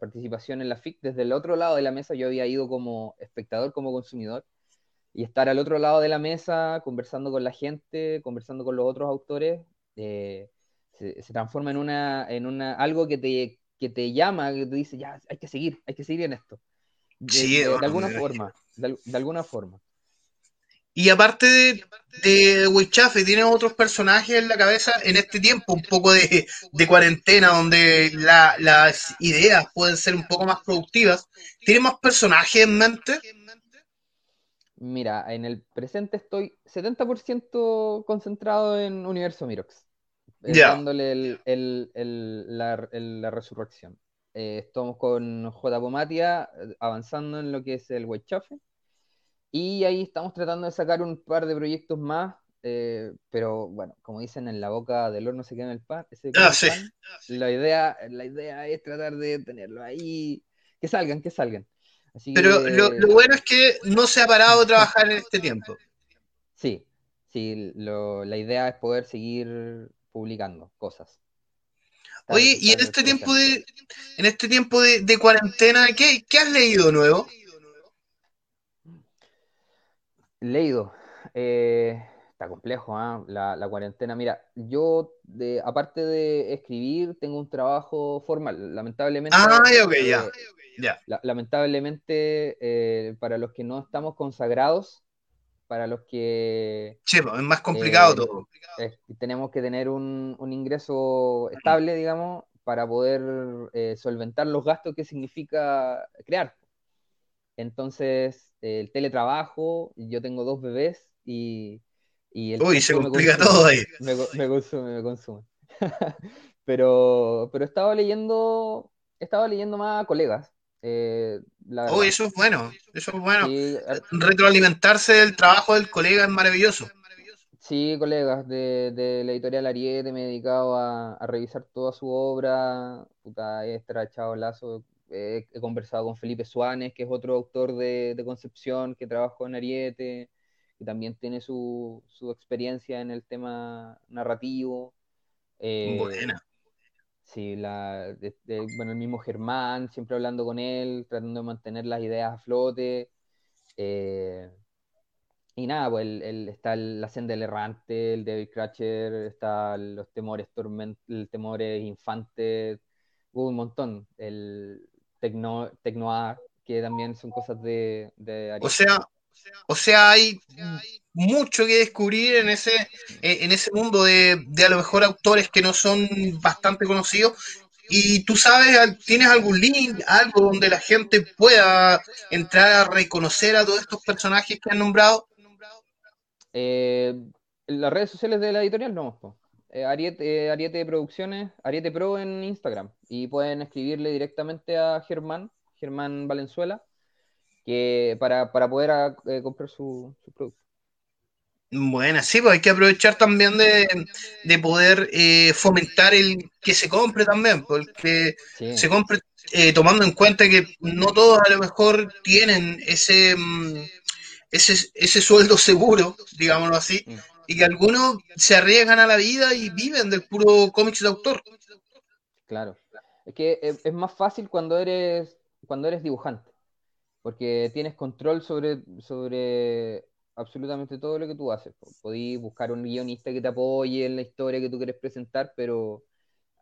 participación en la FIC. Desde el otro lado de la mesa yo había ido como espectador, como consumidor, y estar al otro lado de la mesa conversando con la gente, conversando con los otros autores, eh, se, se transforma en una, en una, algo que te, que te llama, que te dice, ya, hay que seguir, hay que seguir en esto. De, Sí, de- alguna forma, de, al- de alguna forma. Y aparte de, de Weichafe, ¿tienes otros personajes en la cabeza en este tiempo, un poco de, de cuarentena, donde la- las ideas pueden ser un poco más productivas? ¿Tienes más personajes en mente? Mira, en el presente estoy 70% concentrado en Universo Mirox, Ya. dándole el- el- el- la, la resurrección. Eh, estamos con J. Pomatia eh, avanzando en lo que es el Weichafe. Y ahí estamos tratando de sacar un par de proyectos más, eh, pero bueno, como dicen, en la boca del horno se quema el pan. se Ah, el sí. pan. La idea, la idea es tratar de tenerlo ahí, que salgan, que salgan. Así Pero que, lo, lo bueno es que no se ha parado de trabajar en este tiempo. sí, sí, lo- la idea es poder seguir publicando cosas. Oye, y en este tiempo de, en este tiempo de, de cuarentena, ¿qué, qué has leído nuevo? Leído. Eh, está complejo, ¿ah? La, la cuarentena. Mira, yo, de, aparte de escribir, tengo un trabajo formal. Lamentablemente, Ah, ok, ya. eh, Ya. la- lamentablemente, eh, para los que no estamos consagrados, para los que Sí, pues, es más complicado Eh, todo. eh, tenemos que tener un, un ingreso estable, digamos, para poder eh, solventar los gastos que significa crear. Entonces, el teletrabajo, yo tengo dos bebés y, y el Uy, se complica consume, todo ahí. Me, me consume, me consume. *laughs* Pero, pero estaba leyendo, estaba leyendo más a colegas, eh, la eso es bueno, eso es bueno. Sí, ar- Retroalimentarse del trabajo del colega es maravilloso. Sí, colegas de, de la editorial Ariete, me he dedicado a, a revisar toda su obra. Puta, he estrechado lazo. eh, he conversado con Felipe Suárez, que es otro autor de, de Concepción, que trabajó en Ariete, que también tiene su, su experiencia en el tema narrativo. Eh, Buena. Sí, la, bueno, el mismo Germán, siempre hablando con él, tratando de mantener las ideas a flote. Eh, y nada, pues el, está el- la senda del errante, el David Cratcher, está los temores torment, el temores infantes, hubo un montón. El tecno, Tecnoar, que también son cosas de, de O sea, o sea, hay mucho que descubrir en ese, eh, en ese mundo de, de a lo mejor autores que no son bastante conocidos. Y tú sabes, ¿tienes algún link, algo donde la gente pueda entrar a reconocer a todos estos personajes que han nombrado? Eh, las redes sociales de la editorial no. Eh, Ariete, Ariete Producciones, Ariete Pro en Instagram. Y pueden escribirle directamente a Germán, Germán Valenzuela, que para, para poder ah, eh, comprar su, su producto. Bueno, sí, pues hay que aprovechar también de, de poder eh, fomentar el que se compre también, porque Sí, se compre eh, tomando en cuenta que no todos a lo mejor tienen ese, mm, ese, ese sueldo seguro, digámoslo así, Mm. y que algunos se arriesgan a la vida y viven del puro cómics de autor. claro. Es que es, es más fácil cuando eres, cuando eres dibujante. Porque tienes control sobre, sobre absolutamente todo lo que tú haces. po. Podí buscar un guionista que te apoye en la historia que tú quieres presentar, pero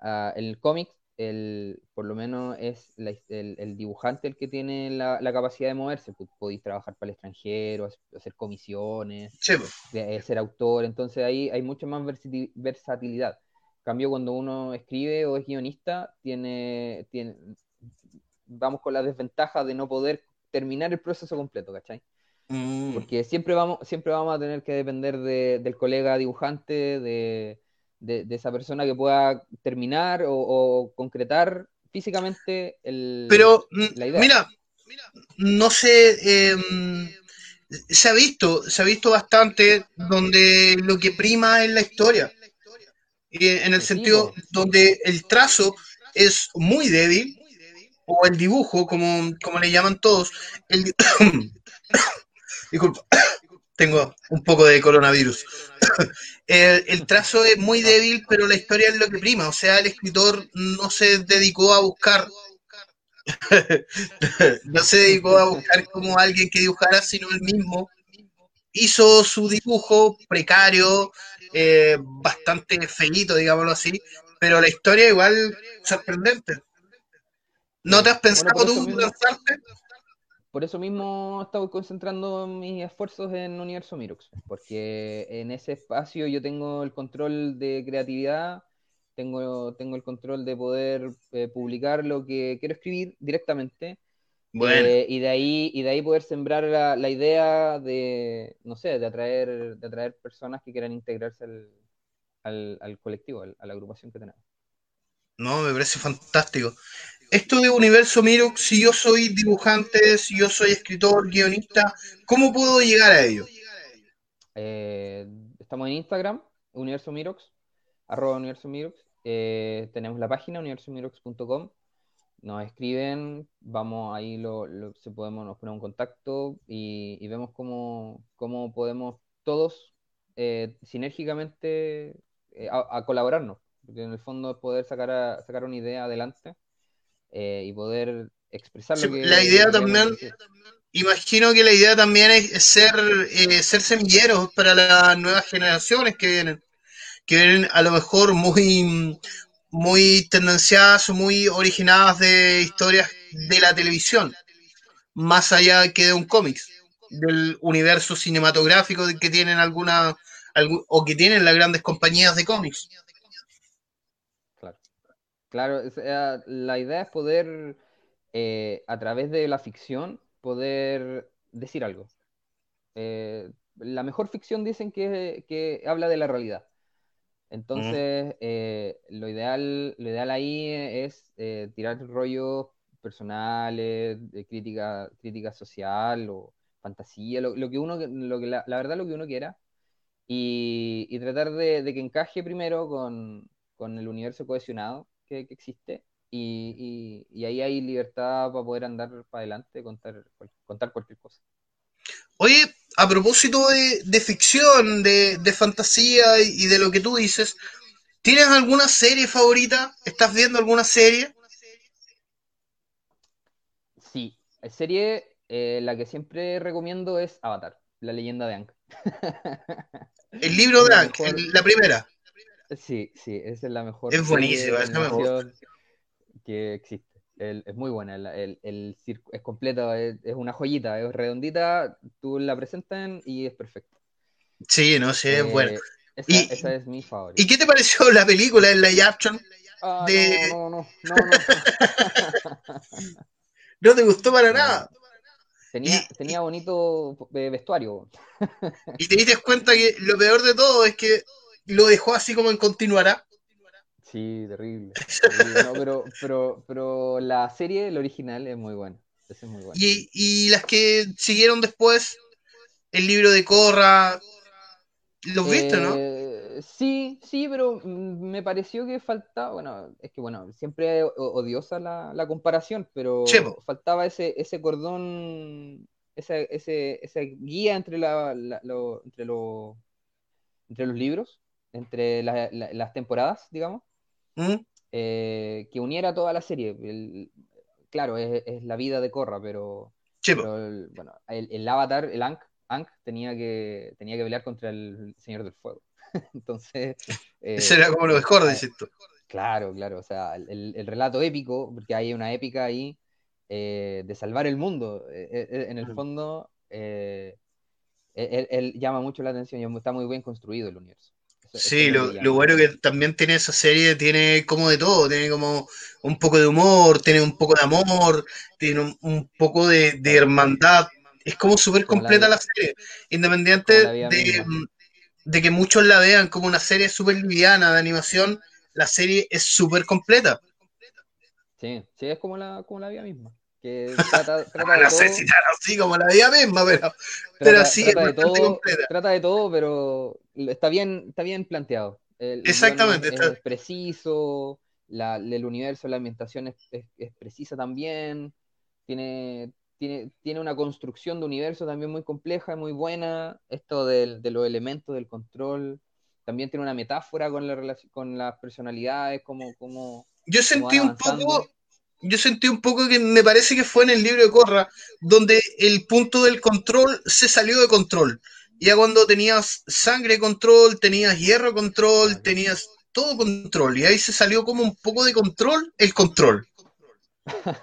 en el cómic, el, por lo menos es la- el, el dibujante el que tiene la, la capacidad de moverse. Podéis trabajar para el extranjero, hac- hacer comisiones, Sí, eh, ser autor, entonces ahí hay mucha más versati- versatilidad. En cambio, cuando uno escribe o es guionista, tiene, tiene, vamos con la desventaja de no poder terminar el proceso completo, ¿cachai? Mm. Porque siempre vamos, siempre vamos a tener que depender de- del colega dibujante, de, de- de esa persona que pueda terminar o, o concretar físicamente el, Pero, mm, la idea. mira, no sé, eh, se ha visto, se ha visto bastante donde lo que prima es la historia. Eh, en el sentido donde el trazo es muy débil, o el dibujo, como, como le llaman todos. El, di- *coughs* Disculpa, *coughs* tengo un poco de coronavirus. *coughs* El, el trazo es muy débil, pero la historia es lo que prima. O sea, el escritor no se dedicó a buscar no se dedicó a buscar como alguien que dibujara, sino él mismo hizo su dibujo precario, eh, bastante feíto, digámoslo así, pero la historia igual sorprendente. ¿No te has pensado tú mismo- lanzarte? Por eso mismo estoy concentrando mis esfuerzos en Universo Mirox, porque en ese espacio yo tengo el control de creatividad, tengo, tengo el control de poder eh, publicar lo que quiero escribir directamente, Bueno, eh, y de ahí, y de ahí poder sembrar la, la idea de, no sé, de atraer, de atraer personas que quieran integrarse al, al, al colectivo, al- a la agrupación que tenemos. no, me parece fantástico. Esto de Universo Miro, si yo soy dibujante, si yo soy escritor, guionista, ¿cómo puedo llegar a ello? Eh, estamos en Instagram, Universo Mirox, arroba Universo Mirox. Eh, tenemos la página universomirox.com. Nos escriben, vamos ahí, lo, lo- se podemos, nos ponemos en contacto y, y vemos cómo, cómo podemos todos eh, sinérgicamente eh, a, a colaborarnos. Porque en el fondo es poder sacar, a- sacar una idea adelante eh, y poder expresar lo que la idea que también-. Imagino que la idea también es ser, eh, ser semilleros para las nuevas generaciones que vienen, que vienen a lo mejor muy, muy tendenciadas o muy originadas de historias de la televisión, más allá que de un cómics, del universo cinematográfico que tienen alguna, algu- o que tienen las grandes compañías de cómics. Claro, sea, la idea es poder, eh, a través de la ficción, poder decir algo. Eh, la mejor ficción dicen que, que habla de la realidad. Entonces, eh, lo ideal, lo ideal ahí es eh, tirar rollos personales, de crítica, crítica social o fantasía, lo, que uno, lo que la, la verdad lo que uno quiera, y, y tratar de, de que encaje primero con, con el universo cohesionado que, que existe, y, y- y ahí hay libertad para poder andar para adelante, contar, contar cualquier cosa. Oye, a propósito de, de ficción, de, de fantasía y, de lo que tú dices, ¿tienes alguna serie favorita? ¿Estás viendo alguna serie? Sí, serie, eh, la que siempre recomiendo es Avatar, la leyenda de Aang. El libro *laughs* de La el- la primera. Sí, sí, esa es la mejor Es buenísima, de esa me gusta. animación que existe. El- es muy buena, el, el, es completa, es, es una joyita, es redondita, tú la presentan y es perfecta. Sí, no sé, es Eh, buena. Esa, Y- esa es mi favorita. ¿Y qué te pareció la película en live action? Ah, de- no, no, no, no, no. No *laughs* te gustó para No. nada. Tenía, Y- tenía bonito eh, vestuario. Y te diste cuenta que lo peor de todo es que lo dejó así como en continuará. Sí, terrible. terrible. No, pero, pero, pero la serie, el original, es muy buena. Es muy buena. Y, y las que siguieron después, el libro de Corra, los viste, ¿no? Eh, sí, sí, pero mm, me pareció que faltaba, bueno, es que bueno, siempre odiosa la, la comparación, pero faltaba ese, ese cordón, esa, ese, esa guía entre la, la- lo- entre lo- entre los libros, entre la- la- las temporadas, digamos, ¿Mm? eh, que uniera toda la serie. El- claro, es, es la vida de Corra, pero, el, bueno, el, el avatar, el Ankh, Ankh tenía que, tenía que pelear contra el Señor del Fuego. *laughs* Entonces, eh, Ese era como lo dices tú. Claro, claro, o sea, el, el- el relato épico, porque hay una épica ahí eh, de salvar el mundo. eh, en el fondo, él, él llama mucho la atención y está muy bien construido el universo. Eso Sí, lo, lo bueno que también tiene esa serie, tiene como de todo, tiene como un poco de humor, tiene un poco de amor, tiene un, un poco de, de hermandad. Es como súper la completa la serie, independiente la de, que muchos la vean como una serie súper liviana de animación, la serie es súper completa. Sí, sí, es como la, como la vida misma, que *laughs* trata, trata Ah, de no sé todo, si así como la vida misma, pero, pero trata, sí es de todo, completa. trata de todo, pero está bien, está bien planteado. El Exactamente, es, está- es preciso, la, el universo, la ambientación es, es- es precisa también, tiene, tiene, tiene una construcción de universo también muy compleja, muy buena, esto del- de los elementos del control, también tiene una metáfora con, la con las personalidades, como, como, Yo sentí un poco, yo sentí un poco que me parece que fue en el libro de Corra, donde el punto del control se salió de control. Ya cuando tenías sangre control, tenías hierro control, tenías todo control, y ahí se salió como un poco de control, el control.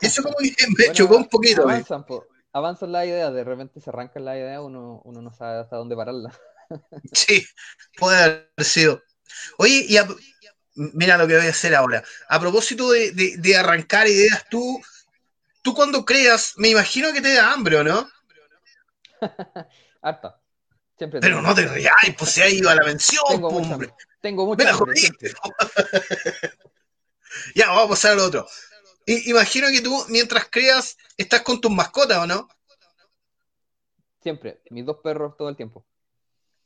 Eso como que me Bueno, chocó un poquito. avanzan, po. avanzan las ideas, de repente se arrancan las ideas, uno, uno no sabe hasta dónde pararla. *laughs* Sí, puede haber sido. Oye, y a- mira lo que voy a hacer ahora. A propósito de, de- de arrancar ideas, tú, tú cuando creas, me imagino que te da hambre, ¿o no? *laughs* Harta. Siempre Pero tengo. no te ay, pues se ha ido a la mención, Tengo po, mucha hombre. hambre. Tengo mucha hambre. Ya, vamos a pasar al otro. Imagino que tú, mientras creas, estás con tus mascotas, ¿o no? Siempre. Mis dos perros todo el tiempo.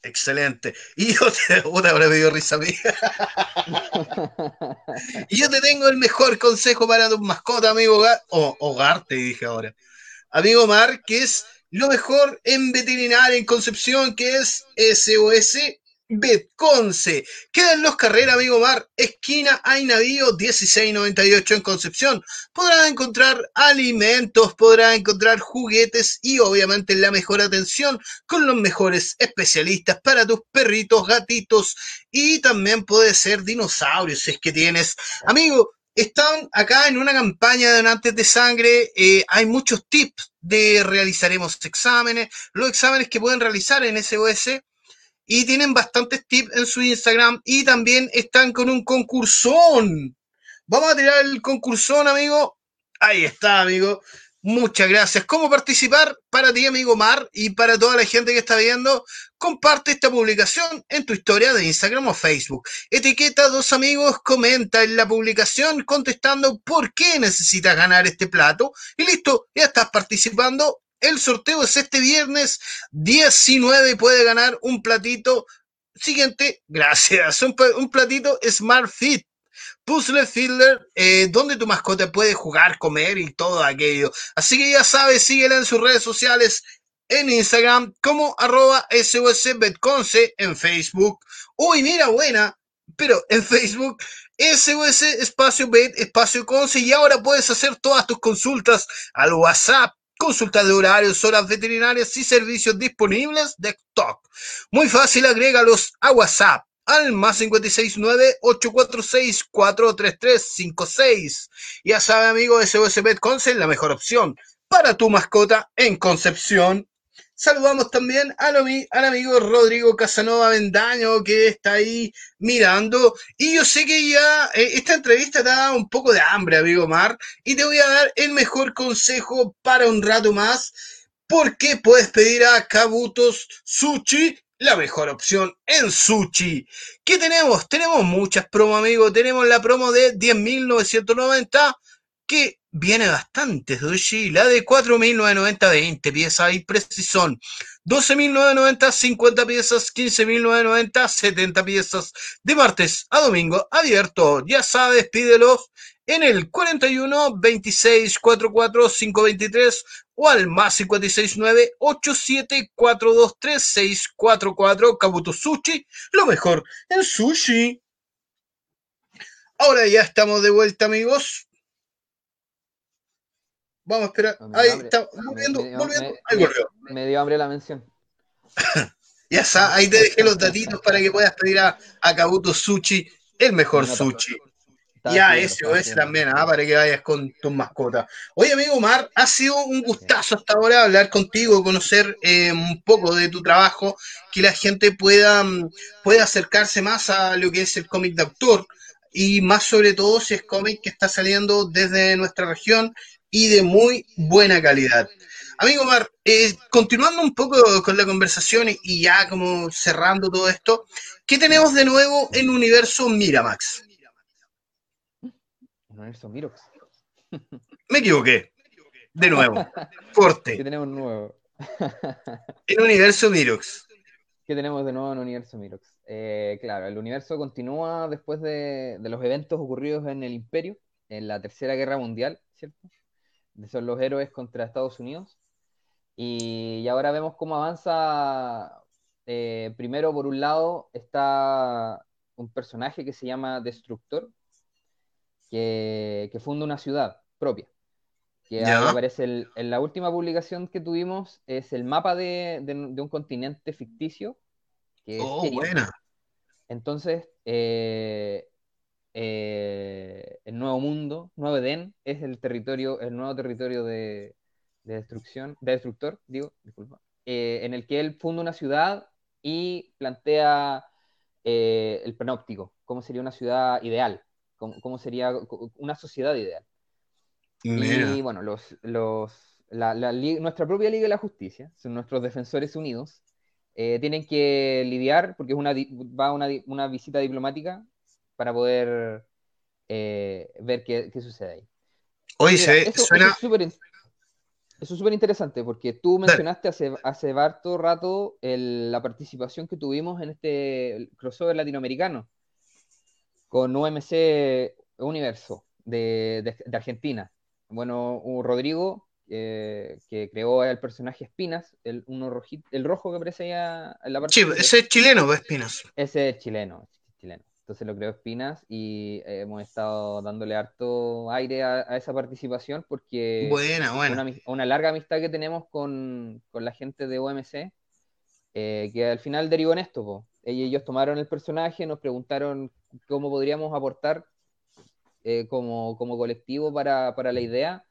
Excelente. Y yo te, *laughs* puta, ahora me dio risa a mí. *laughs* Y yo te tengo el mejor consejo para tus mascotas, amigo Hogar, o Hogar, te dije ahora. Amigo Mar, que es lo mejor en veterinaria en Concepción, que es SOS Betconce. Queda en Los Carreras, amigo Mar, esquina Hay Navío 1698 en Concepción. Podrás encontrar alimentos, podrás encontrar juguetes y obviamente la mejor atención con los mejores especialistas para tus perritos, gatitos y también puede ser dinosaurios si es que tienes. Amigo, están acá en una campaña de donantes de sangre. eh, hay muchos tips de realizaremos exámenes, los exámenes que pueden realizar en SOS. Y tienen bastantes tips en su Instagram y también están con un concursón. Vamos a tirar el concursón, amigo. Ahí está, amigo. Muchas gracias. ¿Cómo participar? Para ti, amigo Mar, y para toda la gente que está viendo, comparte esta publicación en tu historia de Instagram o Facebook. Etiqueta a dos amigos, comenta en la publicación contestando por qué necesitas ganar este plato. Y listo, ya estás participando. El sorteo es este viernes 19 y puede ganar un platito. Siguiente, *laughs* gracias. Un, un platito Smart Fit. Puzzle Fielder, eh, donde tu mascota puede jugar, comer y todo aquello. Así que ya sabes, síguela en sus redes sociales, en Instagram, como arroba SOSBetconce, en Facebook. Uy, mira, buena, pero *laughs* en Facebook, SOS espacio Bet espacio Conce, y ahora puedes hacer todas tus consultas al WhatsApp. Consultas de horarios, horas veterinarias y servicios disponibles de TOC. Muy fácil, agrégalos a WhatsApp al más 569-846-43356. Ya sabe, amigo, SOS Pet Conce, la mejor opción para tu mascota en Concepción. Saludamos también al, ami- al amigo Rodrigo Casanova Vendaño que está ahí mirando. Y yo sé que ya eh, esta entrevista te da un poco de hambre, amigo Mar. Y te voy a dar el mejor consejo para un rato más. Porque puedes pedir a Kabutos Sushi la mejor opción en sushi. ¿Qué tenemos? Tenemos muchas promos, amigos. Tenemos la promo de 10.990 que viene bastante sushi. La de 4.990, 20 piezas y precisón. 12.990, 50 piezas. 15.990, 70 piezas. De martes a domingo, abierto. Ya sabes, pídelos en el 41 26 44 523 o al más 569 8742 3644 Kabuto Sushi, lo mejor en sushi. Ahora ya estamos de vuelta, amigos. Vamos a esperar. Dio Ahí hambre. está, volviendo, me volviendo. me- Ahí volvió. Me dio hambre la mención. *laughs* Ya está, ahí te dejé los datitos para que puedas pedir a, a Kabuto Sushi, el mejor sushi. Estaba Y a estudiando, ese estaba o ese estudiando. también, ah, para que vayas con tus mascotas. Oye, amigo Mar, ha sido un gustazo hasta ahora hablar contigo, conocer eh, un poco de tu trabajo, que la gente pueda, mm, pueda acercarse más a lo que es el cómic de autor y más sobre todo si es cómic que está saliendo desde nuestra región y de muy buena calidad. Amigo Mar, eh, continuando un poco con la conversación y- y ya como cerrando todo esto, ¿qué tenemos de nuevo en Universo Miramax? Universo Mirox. Me equivoqué. De nuevo. ¿Qué Corte. tenemos nuevo? *laughs* En Universo Mirox. ¿Qué tenemos de nuevo en Universo Mirox? Eh, claro, el universo continúa después de, de los eventos ocurridos en el Imperio, en la Tercera Guerra Mundial, ¿cierto? De son los héroes contra Estados Unidos. Y, y ahora vemos cómo avanza. eh, primero, por un lado, está un personaje que se llama Destructor, que, que funda una ciudad propia. Que aparece el- en la última publicación que tuvimos, es el mapa de, de- de un continente ficticio, que Oh, buena. Entonces, eh, eh, el Nuevo Mundo, Nuevo Edén, es el territorio, el nuevo territorio de, de destrucción, de destructor, digo, disculpa, eh, en el que él funda una ciudad y plantea eh, el panóptico, cómo sería una ciudad ideal, cómo, cómo sería una sociedad ideal. Mira. Y bueno, los, los, la- la nuestra propia Liga de la Justicia, son nuestros defensores unidos, eh, tienen que lidiar, porque es una, va una, una visita diplomática para poder eh, ver qué, qué sucede ahí. Oye, Mira, se ve- eso, eso suena. es súper in- eso es súper interesante, porque tú mencionaste hace, hace rato el- la participación que tuvimos en este crossover latinoamericano con UMC Universo de, de- de Argentina. Bueno, un Rodrigo, eh, que creó el personaje Espinas, el, uno rojito, el rojo que aparece allá en la parte Sí, ese es chileno, pues, Espinas. Ese es chileno, chileno. Entonces lo creó Espinas y hemos estado dándole harto aire a, a esa participación porque Buena, buena. una, larga amistad que tenemos con, con la gente de OMC, eh, que al final derivó en esto. po. Ellos tomaron el personaje, nos preguntaron cómo podríamos aportar eh, como, como colectivo para, para la idea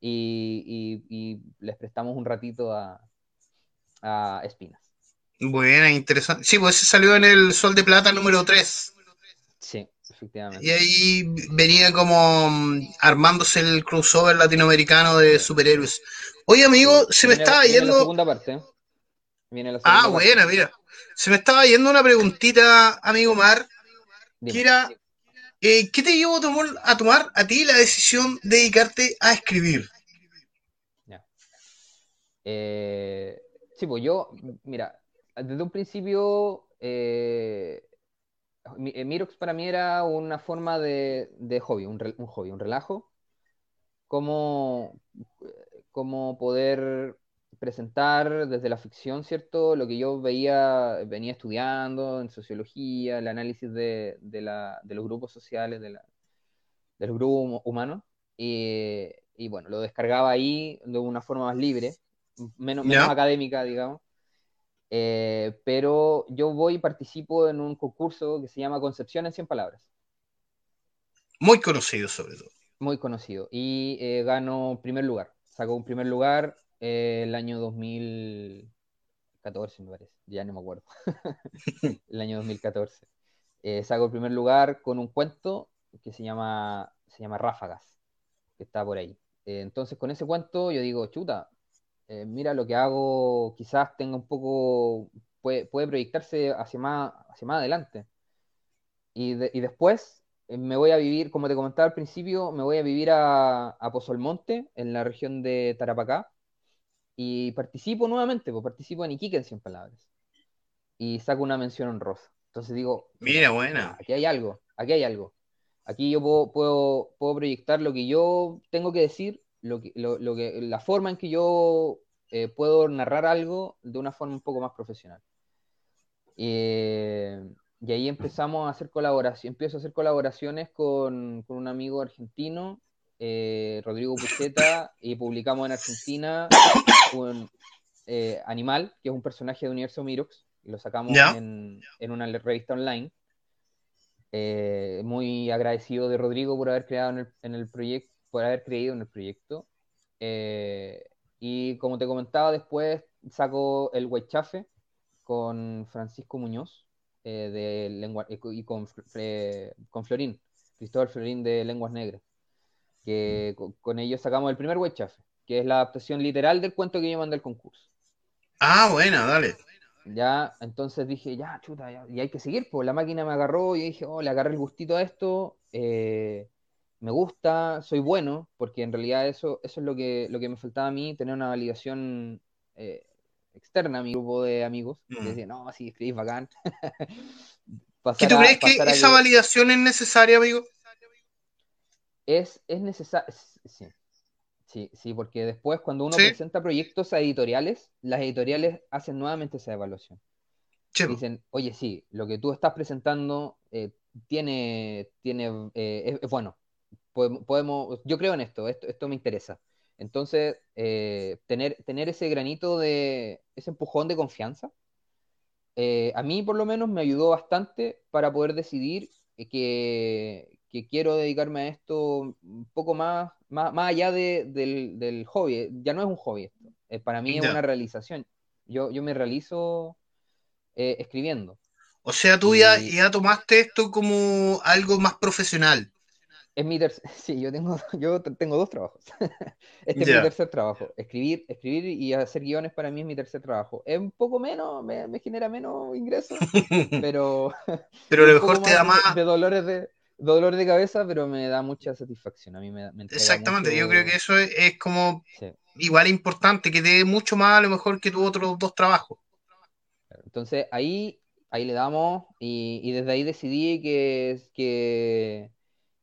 y, y- y les prestamos un ratito a, a Espinas. Buena, interesante. Sí, pues ese salió en el Sol de Plata número 3. Sí, efectivamente. Y ahí venía como mm, armándose el crossover latinoamericano de superhéroes. Oye, amigo, se me estaba viene la yendo. segunda parte. Viene la Ah, segunda parte. buena, mira. Se me estaba yendo una preguntita, amigo Mar, Dime. eh, ¿qué te llevó a tomar, a tomar a ti la decisión de dedicarte a escribir? Eh, sí, pues yo, mira, desde un principio, eh, mi- eh, Mirox para mí era una forma de, de hobby, un, re- un hobby, un relajo, como, como poder presentar desde la ficción, ¿cierto? Lo que yo veía, venía estudiando en sociología, el análisis de, de la- de los grupos sociales, de, la- de los grupos hum- humanos, y, y bueno, lo descargaba ahí de una forma más libre, menos, académica, digamos. Eh, pero yo voy y participo en un concurso que se llama Concepción en 100 palabras, Muy conocido sobre todo. muy conocido, y eh, gano primer lugar. Saco un primer lugar eh, el año 2014, me parece, ya no me acuerdo. *laughs* el año 2014. Eh, saco el primer lugar con un cuento que se llama, se llama Ráfagas, que está por ahí. Eh, entonces, con ese cuento yo digo, chuta, eh, mira lo que hago, quizás tenga un poco, puede, puede proyectarse hacia más, hacia más adelante. Y, de- y después eh, me voy a vivir, como te comentaba al principio, me voy a vivir a, a Pozolmonte, en la región de Tarapacá, y participo nuevamente, pues participo en Iquique en 100 palabras, y saco una mención honrosa. Entonces digo, Mira, buena. aquí hay algo, aquí hay algo. Aquí yo puedo, puedo, puedo proyectar lo que yo tengo que decir, lo que, lo, lo que, la forma en que yo eh, puedo narrar algo de una forma un poco más profesional. Eh, y ahí empezamos a hacer colaboración, empiezo a hacer colaboraciones con, con un amigo argentino eh, Rodrigo Pucheta, y publicamos en Argentina un *laughs* eh, Animal, que es un personaje de Universo Mirox. Lo sacamos en, en una revista online. Eh, muy agradecido de Rodrigo por haber creado en el, en el proyecto, por haber creído en el proyecto. Eh, y como te comentaba, después saco el Huaychafe con Francisco Muñoz eh, de lengua, y con- con, Florín, Cristóbal Florín de Lenguas Negras. Que con, con ellos sacamos el primer Huaychafe, que es la adaptación literal del cuento que yo mandé al concurso. Ah, buena, dale. Ya, entonces dije, ya, chuta, ya, y hay que seguir, pues la máquina me agarró y dije, oh, le agarré el gustito a esto, eh, me gusta, soy bueno, porque en realidad eso, eso es lo que, lo que me faltaba a mí, tener una validación eh, externa a mi grupo de amigos, que Mm. decían, no, sí, escribís bacán. *laughs* ¿Qué tú a- crees que esa validación es necesaria, amigo? Es, es necesario, sí, sí, sí, porque después cuando uno Sí. presenta proyectos a editoriales, las editoriales hacen nuevamente esa evaluación. Dicen, oye, sí, lo que tú estás presentando eh, tiene, tiene eh, es, bueno. Podemos, podemos- yo creo en esto, esto, esto me interesa. Entonces, eh, tener, tener ese granito de, ese empujón de confianza, a mí por lo menos me ayudó bastante para poder decidir que, que quiero dedicarme a esto un poco más, más, más allá de- del, del hobby. Ya no es un hobby esto, eh, para mí es Ya. una realización. Yo, yo me realizo eh, escribiendo. O sea, tú ya, Y- ya tomaste esto como algo más profesional. Es mi tercer, *laughs* sí, yo tengo, *laughs* yo tengo dos trabajos. *laughs* Este es Ya. mi tercer trabajo. Escribir, escribir y hacer guiones para mí es mi tercer trabajo. Es un poco menos, me, me genera menos ingresos, pero Pero a lo mejor te da más. de dolores de dolor de cabeza, pero me da mucha satisfacción. A mí me, me Exactamente, yo creo que eso es, es como sí. igual importante, que te dé mucho más a lo mejor que tus otros dos trabajos. Entonces ahí, ahí le damos y, y desde ahí decidí que, que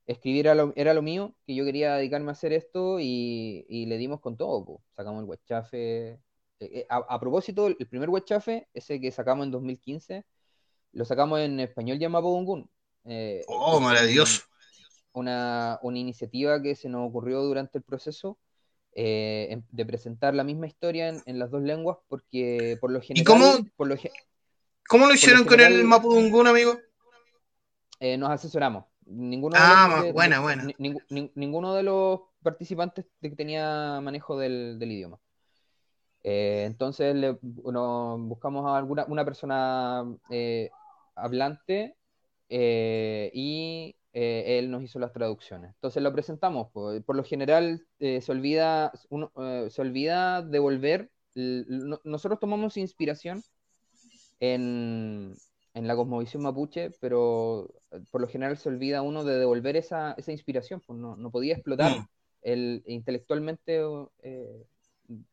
escribir era lo, era lo mío, que yo quería dedicarme a hacer esto y, y le dimos con todo. po. Sacamos el Huachafe. eh, eh, A, a propósito, el primer Huachafe, ese que sacamos en 2015, lo sacamos en español y en Mapudungun. Eh, Oh, maravilloso. Una, una iniciativa que se nos ocurrió durante el proceso eh, de presentar la misma historia en, en las dos lenguas, porque por lo general, cómo- por lo ¿Cómo lo hicieron con general- el Mapudungun, amigo? eh, nos asesoramos. Ninguno de Ah, los- de- buena, de- buena. ning- ning- ninguno de los participantes que tenía manejo del, del idioma. Eh, entonces le, buscamos a alguna una persona eh, hablante eh, y eh, él nos hizo las traducciones. Entonces lo presentamos. Por, por lo general eh, se olvida uno, se olvida devolver. nosotros tomamos inspiración en, en la cosmovisión mapuche, pero por lo general se olvida uno de devolver esa, esa inspiración, pues no, no podía explotar Mm. el, intelectualmente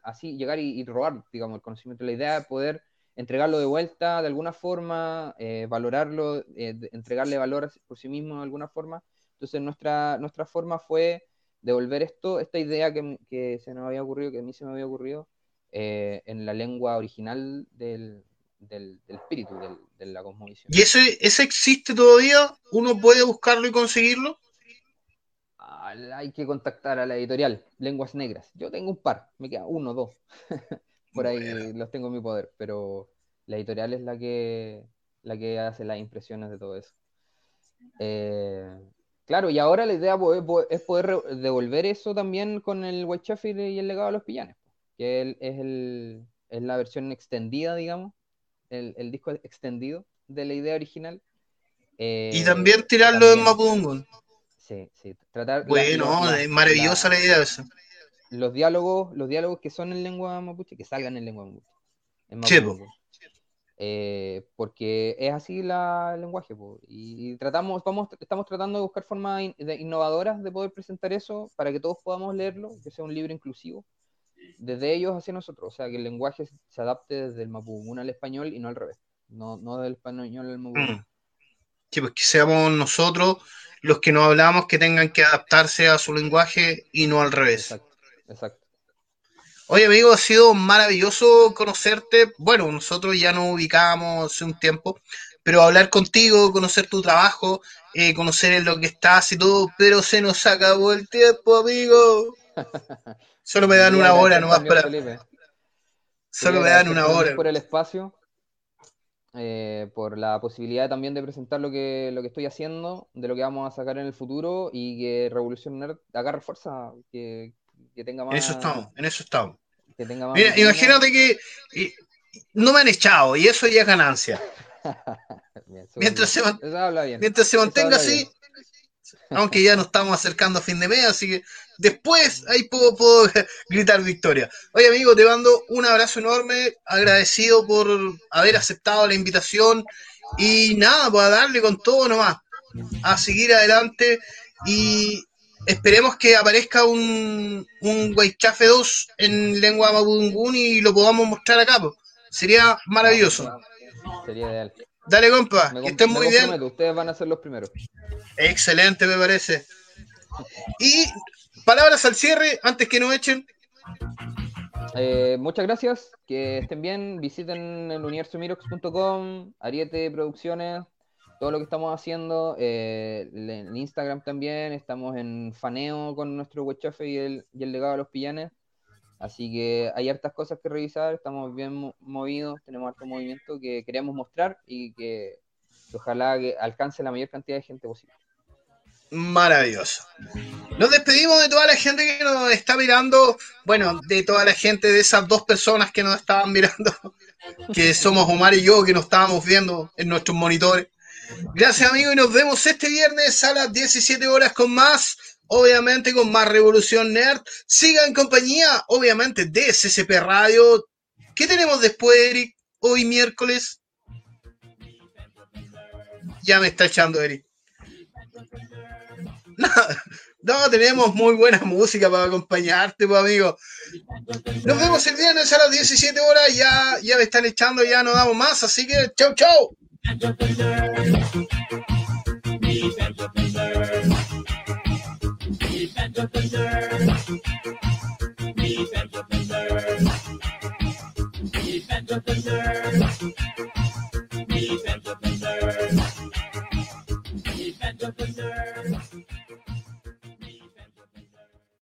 así, llegar y, y robar, digamos, el conocimiento. La idea es poder entregarlo de vuelta de alguna forma, eh, valorarlo, eh, entregarle valor por sí mismo de alguna forma. Entonces nuestra, nuestra forma fue devolver esto, esta idea que, que se nos había ocurrido, que a mí se me había ocurrido, eh, en la lengua original del, del, del espíritu, del- de la cosmovisión. ¿Y ese, ese existe todavía? ¿Uno puede buscarlo y conseguirlo? Ah, hay que contactar a la editorial, Lenguas Negras. Yo tengo un par, me queda uno dos. *laughs* Por ahí Bueno. los tengo en mi poder, pero la editorial es la que, la que hace las impresiones de todo eso. Eh, claro, y ahora la idea es poder devolver eso también con el White Chafe y el legado de los pillanes, que es, el, es la versión extendida, digamos, el, el disco extendido de la idea original. Eh, Y también tirarlo en también. Mapudungun. Sí, sí. Tratar la- Bueno, la- es maravillosa la- la idea esa. Los diálogos, los diálogos que son en lengua mapuche, que salgan en lengua mapuche. En mapudungun. Eh, porque es así la, el lenguaje, po. Y, tratamos, vamos, estamos tratando de buscar formas in- de- innovadoras de poder presentar eso para que todos podamos leerlo, que sea un libro inclusivo, desde ellos hacia nosotros, o sea, que el lenguaje se- se adapte desde el mapudungun al español y no al revés, no, no del español al mapudungun. Mm. Sí, pues que seamos nosotros los que no hablamos que tengan que adaptarse a su lenguaje y no al revés. Exacto, exacto. Oye, amigo, ha sido maravilloso conocerte. Bueno, nosotros ya nos ubicábamos hace un tiempo, pero hablar contigo, conocer tu trabajo, eh, conocer en lo que estás y todo, pero se nos acabó el tiempo, amigo. *laughs* Solo me dan una hora nomás para. Felipe. Solo me dan una hora. por el espacio, eh, por la posibilidad también de presentar lo que, lo que estoy haciendo, de lo que vamos a sacar en el futuro y que Revolución Nerd agarre fuerza, que, que tenga más, En eso estamos, en eso estamos. que tenga más Mira, imagínate que no me han echado y eso ya es ganancia. *laughs* Bien, Mientras se, mientras mantenga así, aunque ya nos estamos acercando a fin de mes, así que después ahí puedo, puedo *laughs* gritar victoria. Oye, amigo, te mando un abrazo enorme, agradecido por haber aceptado la invitación y nada, pues a darle con todo nomás, a seguir adelante y esperemos que aparezca un, un Weichafe 2 en lengua mapudungún y lo podamos mostrar acá, pues. Sería maravilloso. Sería ideal. Dale, compa, Me, que estén muy bien. ustedes van a ser los primeros. Excelente, me parece. Y palabras al cierre, antes que nos echen. Eh, muchas gracias, que estén bien, visiten el universomirox.com, Ariete Producciones, todo lo que estamos haciendo, eh, en Instagram también, estamos en faneo con nuestro Wechafe y el, y el legado de los pillanes, así que hay hartas cosas que revisar, estamos bien mo- movidos, tenemos harto movimiento que queremos mostrar y que ojalá que alcance la mayor cantidad de gente posible. Maravilloso. Nos despedimos de toda la gente que nos está mirando. Bueno, de toda la gente, de esas dos personas que nos estaban mirando, *laughs* que somos Omar y yo, que nos estábamos viendo en nuestros monitores. Gracias, amigos, y nos vemos este viernes a las 17 horas con más. Obviamente con más Revolución Nerd. Siga en compañía, obviamente, de SCP Radio. ¿Qué tenemos después, Eric? Hoy miércoles. Ya me está echando, Eric. *laughs* No, no, tenemos muy buena música para acompañarte, pues, amigo. Nos vemos el viernes a las 17 horas. Ya, ya me están echando, ya no damos más. Así que, chau, chau. Benja Blazer. Me Benja Blazer. Me Benja Blazer. Me Benja Me Benja Me Benja Me Benja